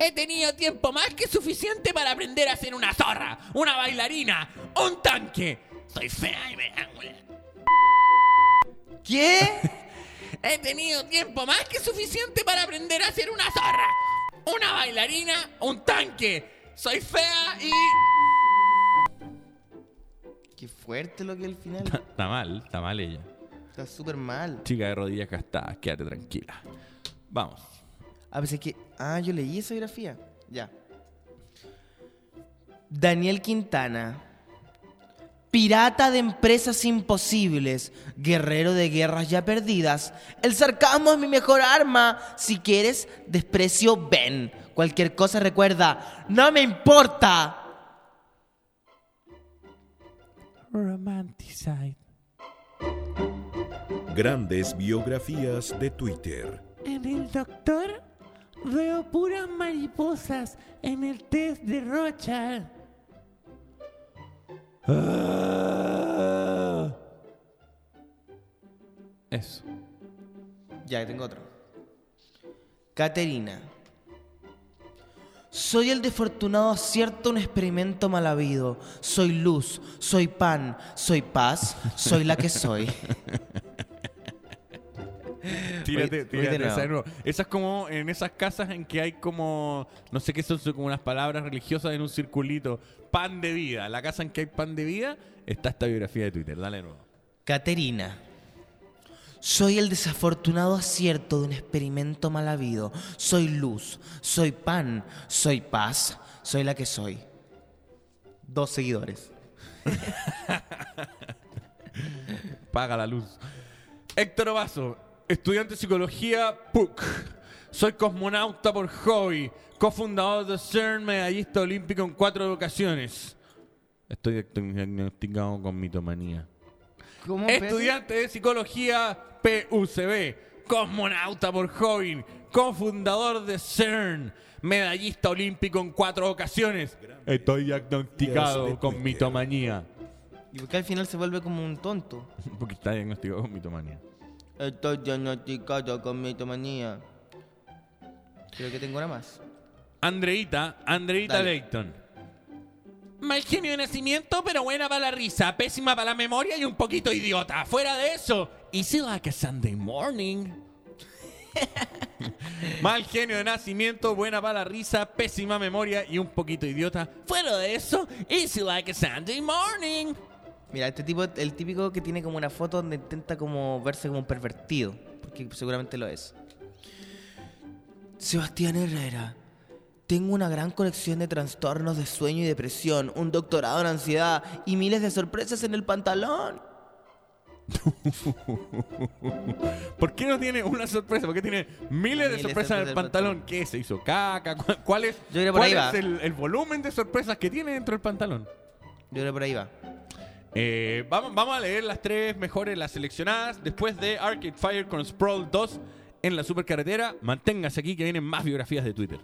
[SPEAKER 20] He tenido tiempo más que suficiente para aprender a ser una zorra, una bailarina, un tanque. Soy fea y me.
[SPEAKER 4] ¿Qué?
[SPEAKER 20] He tenido tiempo más que suficiente para aprender a ser una zorra, una bailarina, un tanque. Soy fea y...
[SPEAKER 4] Qué fuerte lo que al final.
[SPEAKER 3] Está mal, está mal ella.
[SPEAKER 4] Está súper mal.
[SPEAKER 3] Chica de rodillas gastadas, quédate tranquila. Vamos.
[SPEAKER 4] A veces que. Ah, yo leí esa biografía. Ya. Daniel Quintana. Pirata de empresas imposibles. Guerrero de guerras ya perdidas. El sarcasmo es mi mejor arma. Si quieres, desprecio, ven. Cualquier cosa recuerda. No me importa.
[SPEAKER 20] Romanticide.
[SPEAKER 14] Grandes biografías de Twitter.
[SPEAKER 20] En el doctor veo puras mariposas en el test de Rocha.
[SPEAKER 3] Eso.
[SPEAKER 4] Ya, tengo otro. Caterina. Soy el desafortunado acierto un experimento mal habido. Soy luz, soy pan, soy paz, soy la que soy.
[SPEAKER 3] Tírate,
[SPEAKER 4] de
[SPEAKER 3] tírate esa de nuevo. Esa es como en esas casas en que hay como, no sé qué son, son como unas palabras religiosas en un circulito. Pan de vida. La casa en que hay pan de vida está esta biografía de Twitter. Dale de nuevo.
[SPEAKER 4] Caterina. Soy el desafortunado acierto de un experimento mal habido. Soy luz, soy pan, soy paz, soy la que soy. Dos seguidores.
[SPEAKER 3] Paga la luz. Héctor Ovaso, estudiante de psicología, PUC. Soy cosmonauta por hobby, cofundador de CERN, medallista olímpico en cuatro ocasiones. Estoy diagnosticado con mitomanía.
[SPEAKER 4] ¿Cómo,
[SPEAKER 3] Estudiante de psicología PUCB, cosmonauta por hobby, cofundador de CERN, medallista olímpico en cuatro ocasiones. Estoy diagnosticado con mitomanía.
[SPEAKER 4] ¿Y por qué al final se vuelve como un tonto?
[SPEAKER 3] Porque está diagnosticado con mitomanía.
[SPEAKER 4] Estoy diagnosticado con mitomanía. Creo que tengo una más.
[SPEAKER 3] Andreita, Andreita
[SPEAKER 4] Dale.
[SPEAKER 3] Leighton.
[SPEAKER 20] Mal genio de nacimiento, pero buena para la risa, pésima para la memoria y un poquito idiota. Fuera de eso, easy like a Sunday morning.
[SPEAKER 3] Mal genio de nacimiento, buena para la risa, pésima memoria y un poquito idiota.
[SPEAKER 20] Fuera de eso, easy like a Sunday morning.
[SPEAKER 4] Mira, este tipo, el típico que tiene como una foto donde intenta como verse como un pervertido. Porque seguramente lo es. Sebastián Herrera. Tengo una gran colección de trastornos de sueño y depresión, un doctorado en ansiedad y miles de sorpresas en el pantalón.
[SPEAKER 3] ¿Por qué no tiene una sorpresa? ¿Por qué tiene miles de
[SPEAKER 4] Miles
[SPEAKER 3] sorpresas en el
[SPEAKER 4] sorpresas en el
[SPEAKER 3] pantalón? ¿Qué? ¿Se hizo caca? ¿Cuál, es,
[SPEAKER 4] Yo creo por
[SPEAKER 3] cuál
[SPEAKER 4] ahí va.
[SPEAKER 3] es el, el volumen de sorpresas que tiene dentro del pantalón?
[SPEAKER 4] Yo creo por ahí va.
[SPEAKER 3] Eh, vamos, vamos a leer las tres mejores, las seleccionadas. Después de Arcade Fire con Sprawl 2 en la supercarretera. Manténgase aquí que vienen más biografías de Twitter.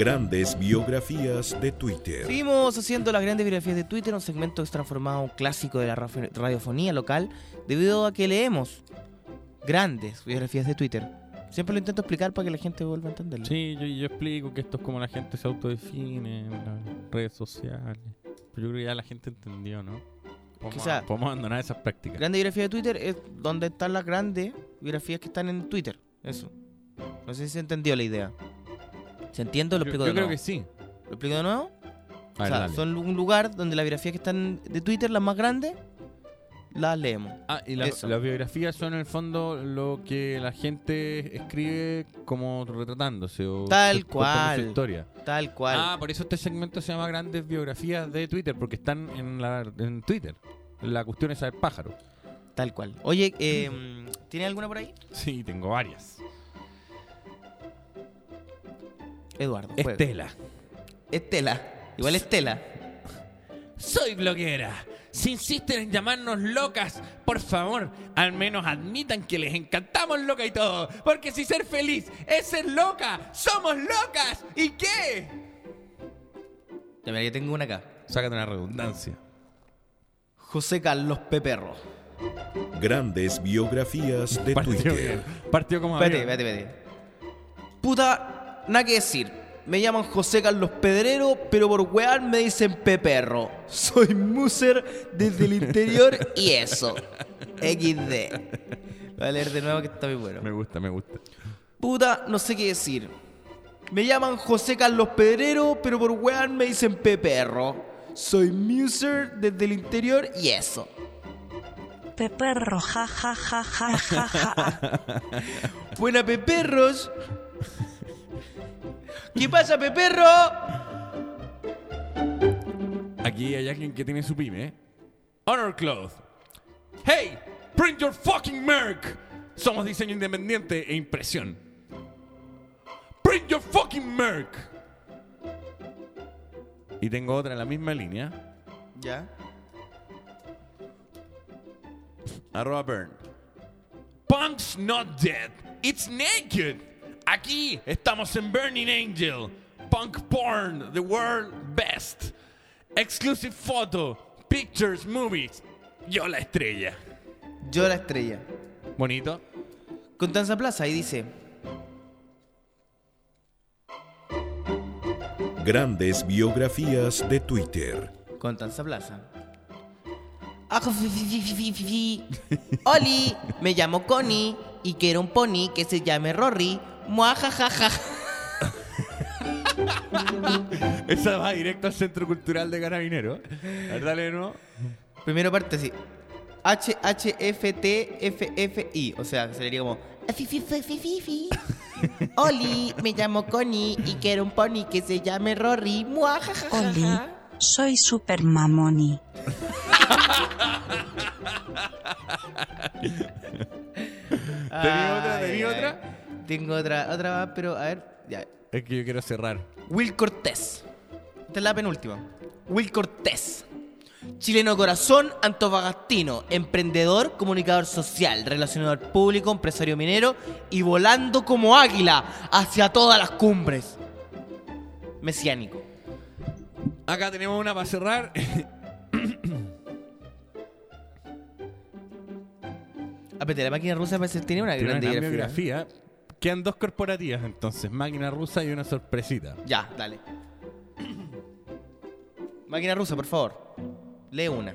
[SPEAKER 2] Grandes biografías de Twitter.
[SPEAKER 4] Seguimos haciendo las grandes biografías de Twitter, un segmento que es transformado en un clásico de la radiofonía local, debido a que leemos grandes biografías de Twitter. Siempre lo intento explicar para que la gente vuelva a entenderlo.
[SPEAKER 3] Sí, yo, yo explico que esto es como la gente se autodefine en las redes sociales. Pero yo creo que ya la gente entendió, ¿no? Podemos,
[SPEAKER 4] Quizá-
[SPEAKER 3] podemos abandonar esas prácticas.
[SPEAKER 4] Grande biografía de Twitter es donde están las grandes biografías que están en Twitter. Eso. No sé si se entendió la idea. ¿Se entiende lo explico
[SPEAKER 3] yo
[SPEAKER 4] de
[SPEAKER 3] creo
[SPEAKER 4] nuevo?
[SPEAKER 3] que sí.
[SPEAKER 4] ¿Lo explico de nuevo?
[SPEAKER 3] A
[SPEAKER 4] o
[SPEAKER 3] ver,
[SPEAKER 4] sea,
[SPEAKER 3] dale.
[SPEAKER 4] son un lugar donde las biografías que están de Twitter, las más grandes, las leemos.
[SPEAKER 3] Ah, y la-
[SPEAKER 4] Eso.
[SPEAKER 3] las biografías son en el fondo lo que la gente escribe como retratándose o
[SPEAKER 4] Tal
[SPEAKER 3] contando su
[SPEAKER 4] cual.
[SPEAKER 3] historia.
[SPEAKER 4] Tal cual.
[SPEAKER 3] Ah, por eso este segmento se llama Grandes Biografías de Twitter, porque están en, la, en Twitter. La cuestión esa del pájaro.
[SPEAKER 4] Tal cual. Oye, eh, ¿tiene alguna por ahí?
[SPEAKER 3] Sí, tengo varias.
[SPEAKER 4] Eduardo. juega.
[SPEAKER 3] Estela.
[SPEAKER 4] Estela. Igual Estela.
[SPEAKER 20] Soy bloguera. Si insisten en llamarnos locas, por favor, al menos admitan que les encantamos loca y todo. Porque si ser feliz es ser loca, somos locas. ¿Y qué?
[SPEAKER 4] Ya mira, yo tengo una acá.
[SPEAKER 3] Sácate una redundancia.
[SPEAKER 4] José Carlos Peperro.
[SPEAKER 2] Grandes biografías de
[SPEAKER 3] Partió
[SPEAKER 2] Twitter.
[SPEAKER 3] bien. Partió como avión.
[SPEAKER 4] espérate, espérate. Puta, nada que decir. Me llaman José Carlos Pedrero, pero por wear me dicen Peperro. Soy muser desde el interior y eso. XD. Voy a leer de nuevo que está muy bueno.
[SPEAKER 3] Me gusta, me gusta.
[SPEAKER 4] Puta, no sé qué decir. Me llaman José Carlos Pedrero, pero por wear me dicen Peperro. Soy muser desde el interior y eso.
[SPEAKER 5] Peperro, ja ja ja ja ja ja.
[SPEAKER 4] Buena Peperros. ¿Qué pasa, Peperro?
[SPEAKER 3] Aquí hay alguien que tiene su pyme, ¿eh? Honor Cloth. Hey, print your fucking merc. Somos diseño independiente e impresión. Print your fucking merc. Y tengo otra en la misma línea.
[SPEAKER 4] Ya.
[SPEAKER 3] Arroba burn.
[SPEAKER 20] Punk's not dead. It's naked. Aquí estamos en Burning Angel. Punk porn, the world best. Exclusive photo, pictures, movies. Yo la estrella.
[SPEAKER 4] Yo la estrella.
[SPEAKER 3] Bonito.
[SPEAKER 4] Constanza Plaza, ahí dice.
[SPEAKER 2] Grandes biografías de Twitter.
[SPEAKER 4] Constanza Plaza. Oli, me llamo Connie y quiero un pony que se llame Rory. Muajajaja.
[SPEAKER 3] Esa va directo al Centro Cultural de Carabineros. A ver, dale.
[SPEAKER 4] Primero parte así. H H F T F F I, o sea, sería como. Oli, me llamo Connie y quiero un pony que se llame Rory. Muajajaja.
[SPEAKER 5] Oli, soy super mamoni.
[SPEAKER 3] ¿Tenía otra? ¿Tenía
[SPEAKER 4] ay.
[SPEAKER 3] otra?
[SPEAKER 4] Tengo otra, otra más, pero a ver, ya.
[SPEAKER 3] Es que yo quiero cerrar.
[SPEAKER 4] Will Cortés. Esta es la penúltima. Will Cortés. Chileno corazón, antofagastino, emprendedor, comunicador social, relacionador público, empresario minero y volando como águila hacia todas las cumbres. Mesiánico.
[SPEAKER 3] Acá tenemos una para cerrar.
[SPEAKER 4] Apete, la máquina rusa parece tiene una
[SPEAKER 3] Tiene
[SPEAKER 4] gran
[SPEAKER 3] una gran
[SPEAKER 4] biografía.
[SPEAKER 3] Quedan dos corporativas entonces, máquina rusa y una sorpresita.
[SPEAKER 4] Ya, dale. Máquina rusa, por favor. Lee una.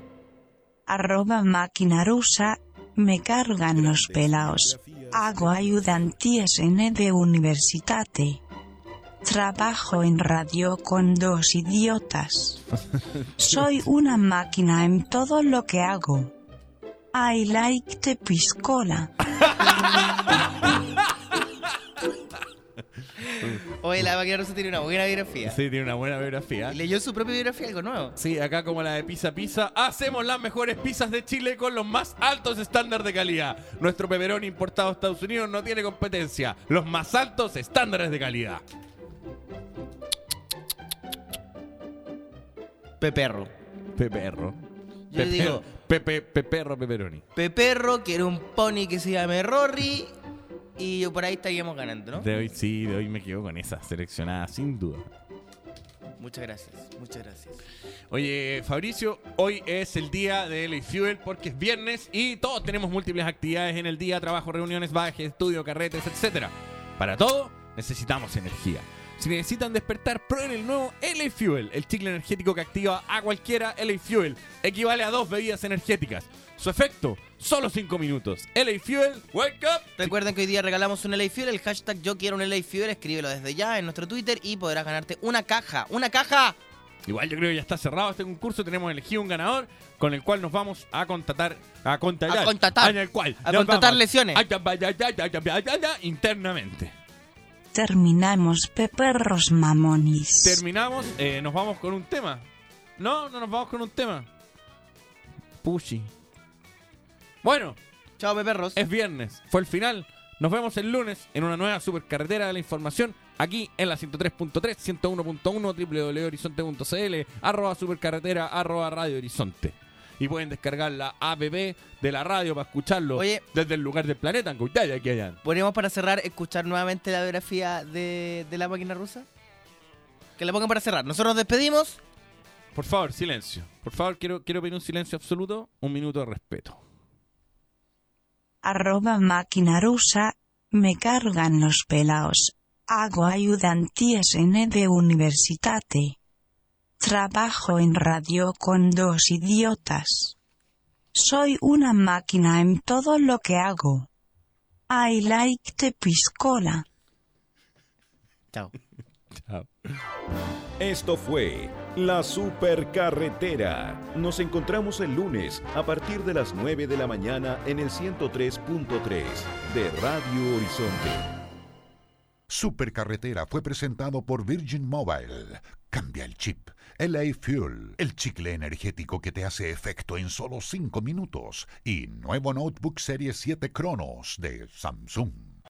[SPEAKER 5] Arroba máquina rusa, me cargan los pelaos. Hago ayudantías en EDE Universitate. Trabajo en radio con dos idiotas. Soy una máquina en todo lo que hago. I like the piscola.
[SPEAKER 4] Oye, la máquina rusa tiene una buena biografía.
[SPEAKER 3] Sí, tiene una buena biografía.
[SPEAKER 4] Y leyó su propia biografía, algo nuevo.
[SPEAKER 3] Sí, acá como la de Pizza Pizza, hacemos las mejores pizzas de Chile con los más altos estándares de calidad. Nuestro peperón importado a Estados Unidos no tiene competencia. Los más altos estándares de calidad.
[SPEAKER 4] Peperro.
[SPEAKER 3] Peperro.
[SPEAKER 4] Yo le digo-
[SPEAKER 3] Pepe, peperro, peperoni.
[SPEAKER 4] Peperro quiere un pony que se llame Rory. Y por ahí estaríamos ganando, ¿no?
[SPEAKER 3] De hoy sí, de hoy me quedo con esa seleccionada, sin duda.
[SPEAKER 4] Muchas gracias, muchas gracias.
[SPEAKER 3] Oye, Fabricio, hoy es el día de LA Fuel porque es viernes y todos tenemos múltiples actividades en el día, trabajo, reuniones, bajes, estudio, carretes, etcétera. Para todo necesitamos energía. Si necesitan despertar, prueben el nuevo LA Fuel, el chicle energético que activa a cualquiera LA Fuel. Equivale a dos bebidas energéticas. Su efecto, solo 5 minutos. LA Fuel, wake up.
[SPEAKER 4] Recuerden que hoy día regalamos un LA Fuel, el hashtag yo quiero un LA Fuel, escríbelo desde ya en nuestro Twitter y podrás ganarte una caja, una caja.
[SPEAKER 3] Igual yo creo que ya está cerrado este concurso. Tenemos elegido un ganador con el cual nos vamos a contratar. A contratar.
[SPEAKER 4] A contratar.
[SPEAKER 3] En el cual
[SPEAKER 4] A contratar
[SPEAKER 3] vamos
[SPEAKER 4] lesiones.
[SPEAKER 3] internamente.
[SPEAKER 5] Terminamos peperros mamonis.
[SPEAKER 3] Terminamos. eh, nos vamos con un tema. No, no nos vamos con un tema. Pushy. Bueno.
[SPEAKER 4] Chao, Peperros.
[SPEAKER 3] Es viernes. Fue el final. Nos vemos el lunes en una nueva supercarretera de la información. Aquí en la 103.3, 101.1, www.horizonte.cl, arroba supercarretera, arroba radio horizonte. Y pueden descargar la app de la radio para escucharlo
[SPEAKER 4] Oye.
[SPEAKER 3] desde el lugar del planeta en que ustedes quieran.
[SPEAKER 4] ¿Podríamos para cerrar escuchar nuevamente la biografía de, de la máquina rusa? Que la pongan para cerrar. Nosotros nos despedimos.
[SPEAKER 3] Por favor, silencio. Por favor, quiero, quiero pedir un silencio absoluto, un minuto de respeto.
[SPEAKER 5] Arroba máquina rusa, me cargan los pelaos. Hago ayudantías en de universitate. Trabajo en radio con dos idiotas. Soy una máquina en todo lo que hago. I like te piscola.
[SPEAKER 4] Chao.
[SPEAKER 3] Chao.
[SPEAKER 21] Esto fue La Supercarretera. Nos encontramos el lunes a partir de las 9 de la mañana en el 103.3 de Radio Horizonte.
[SPEAKER 1] Supercarretera fue presentado por Virgin Mobile. Cambia el chip. LA Fuel, el chicle energético que te hace efecto en solo 5 minutos. Y nuevo notebook Serie 7 Cronos de Samsung.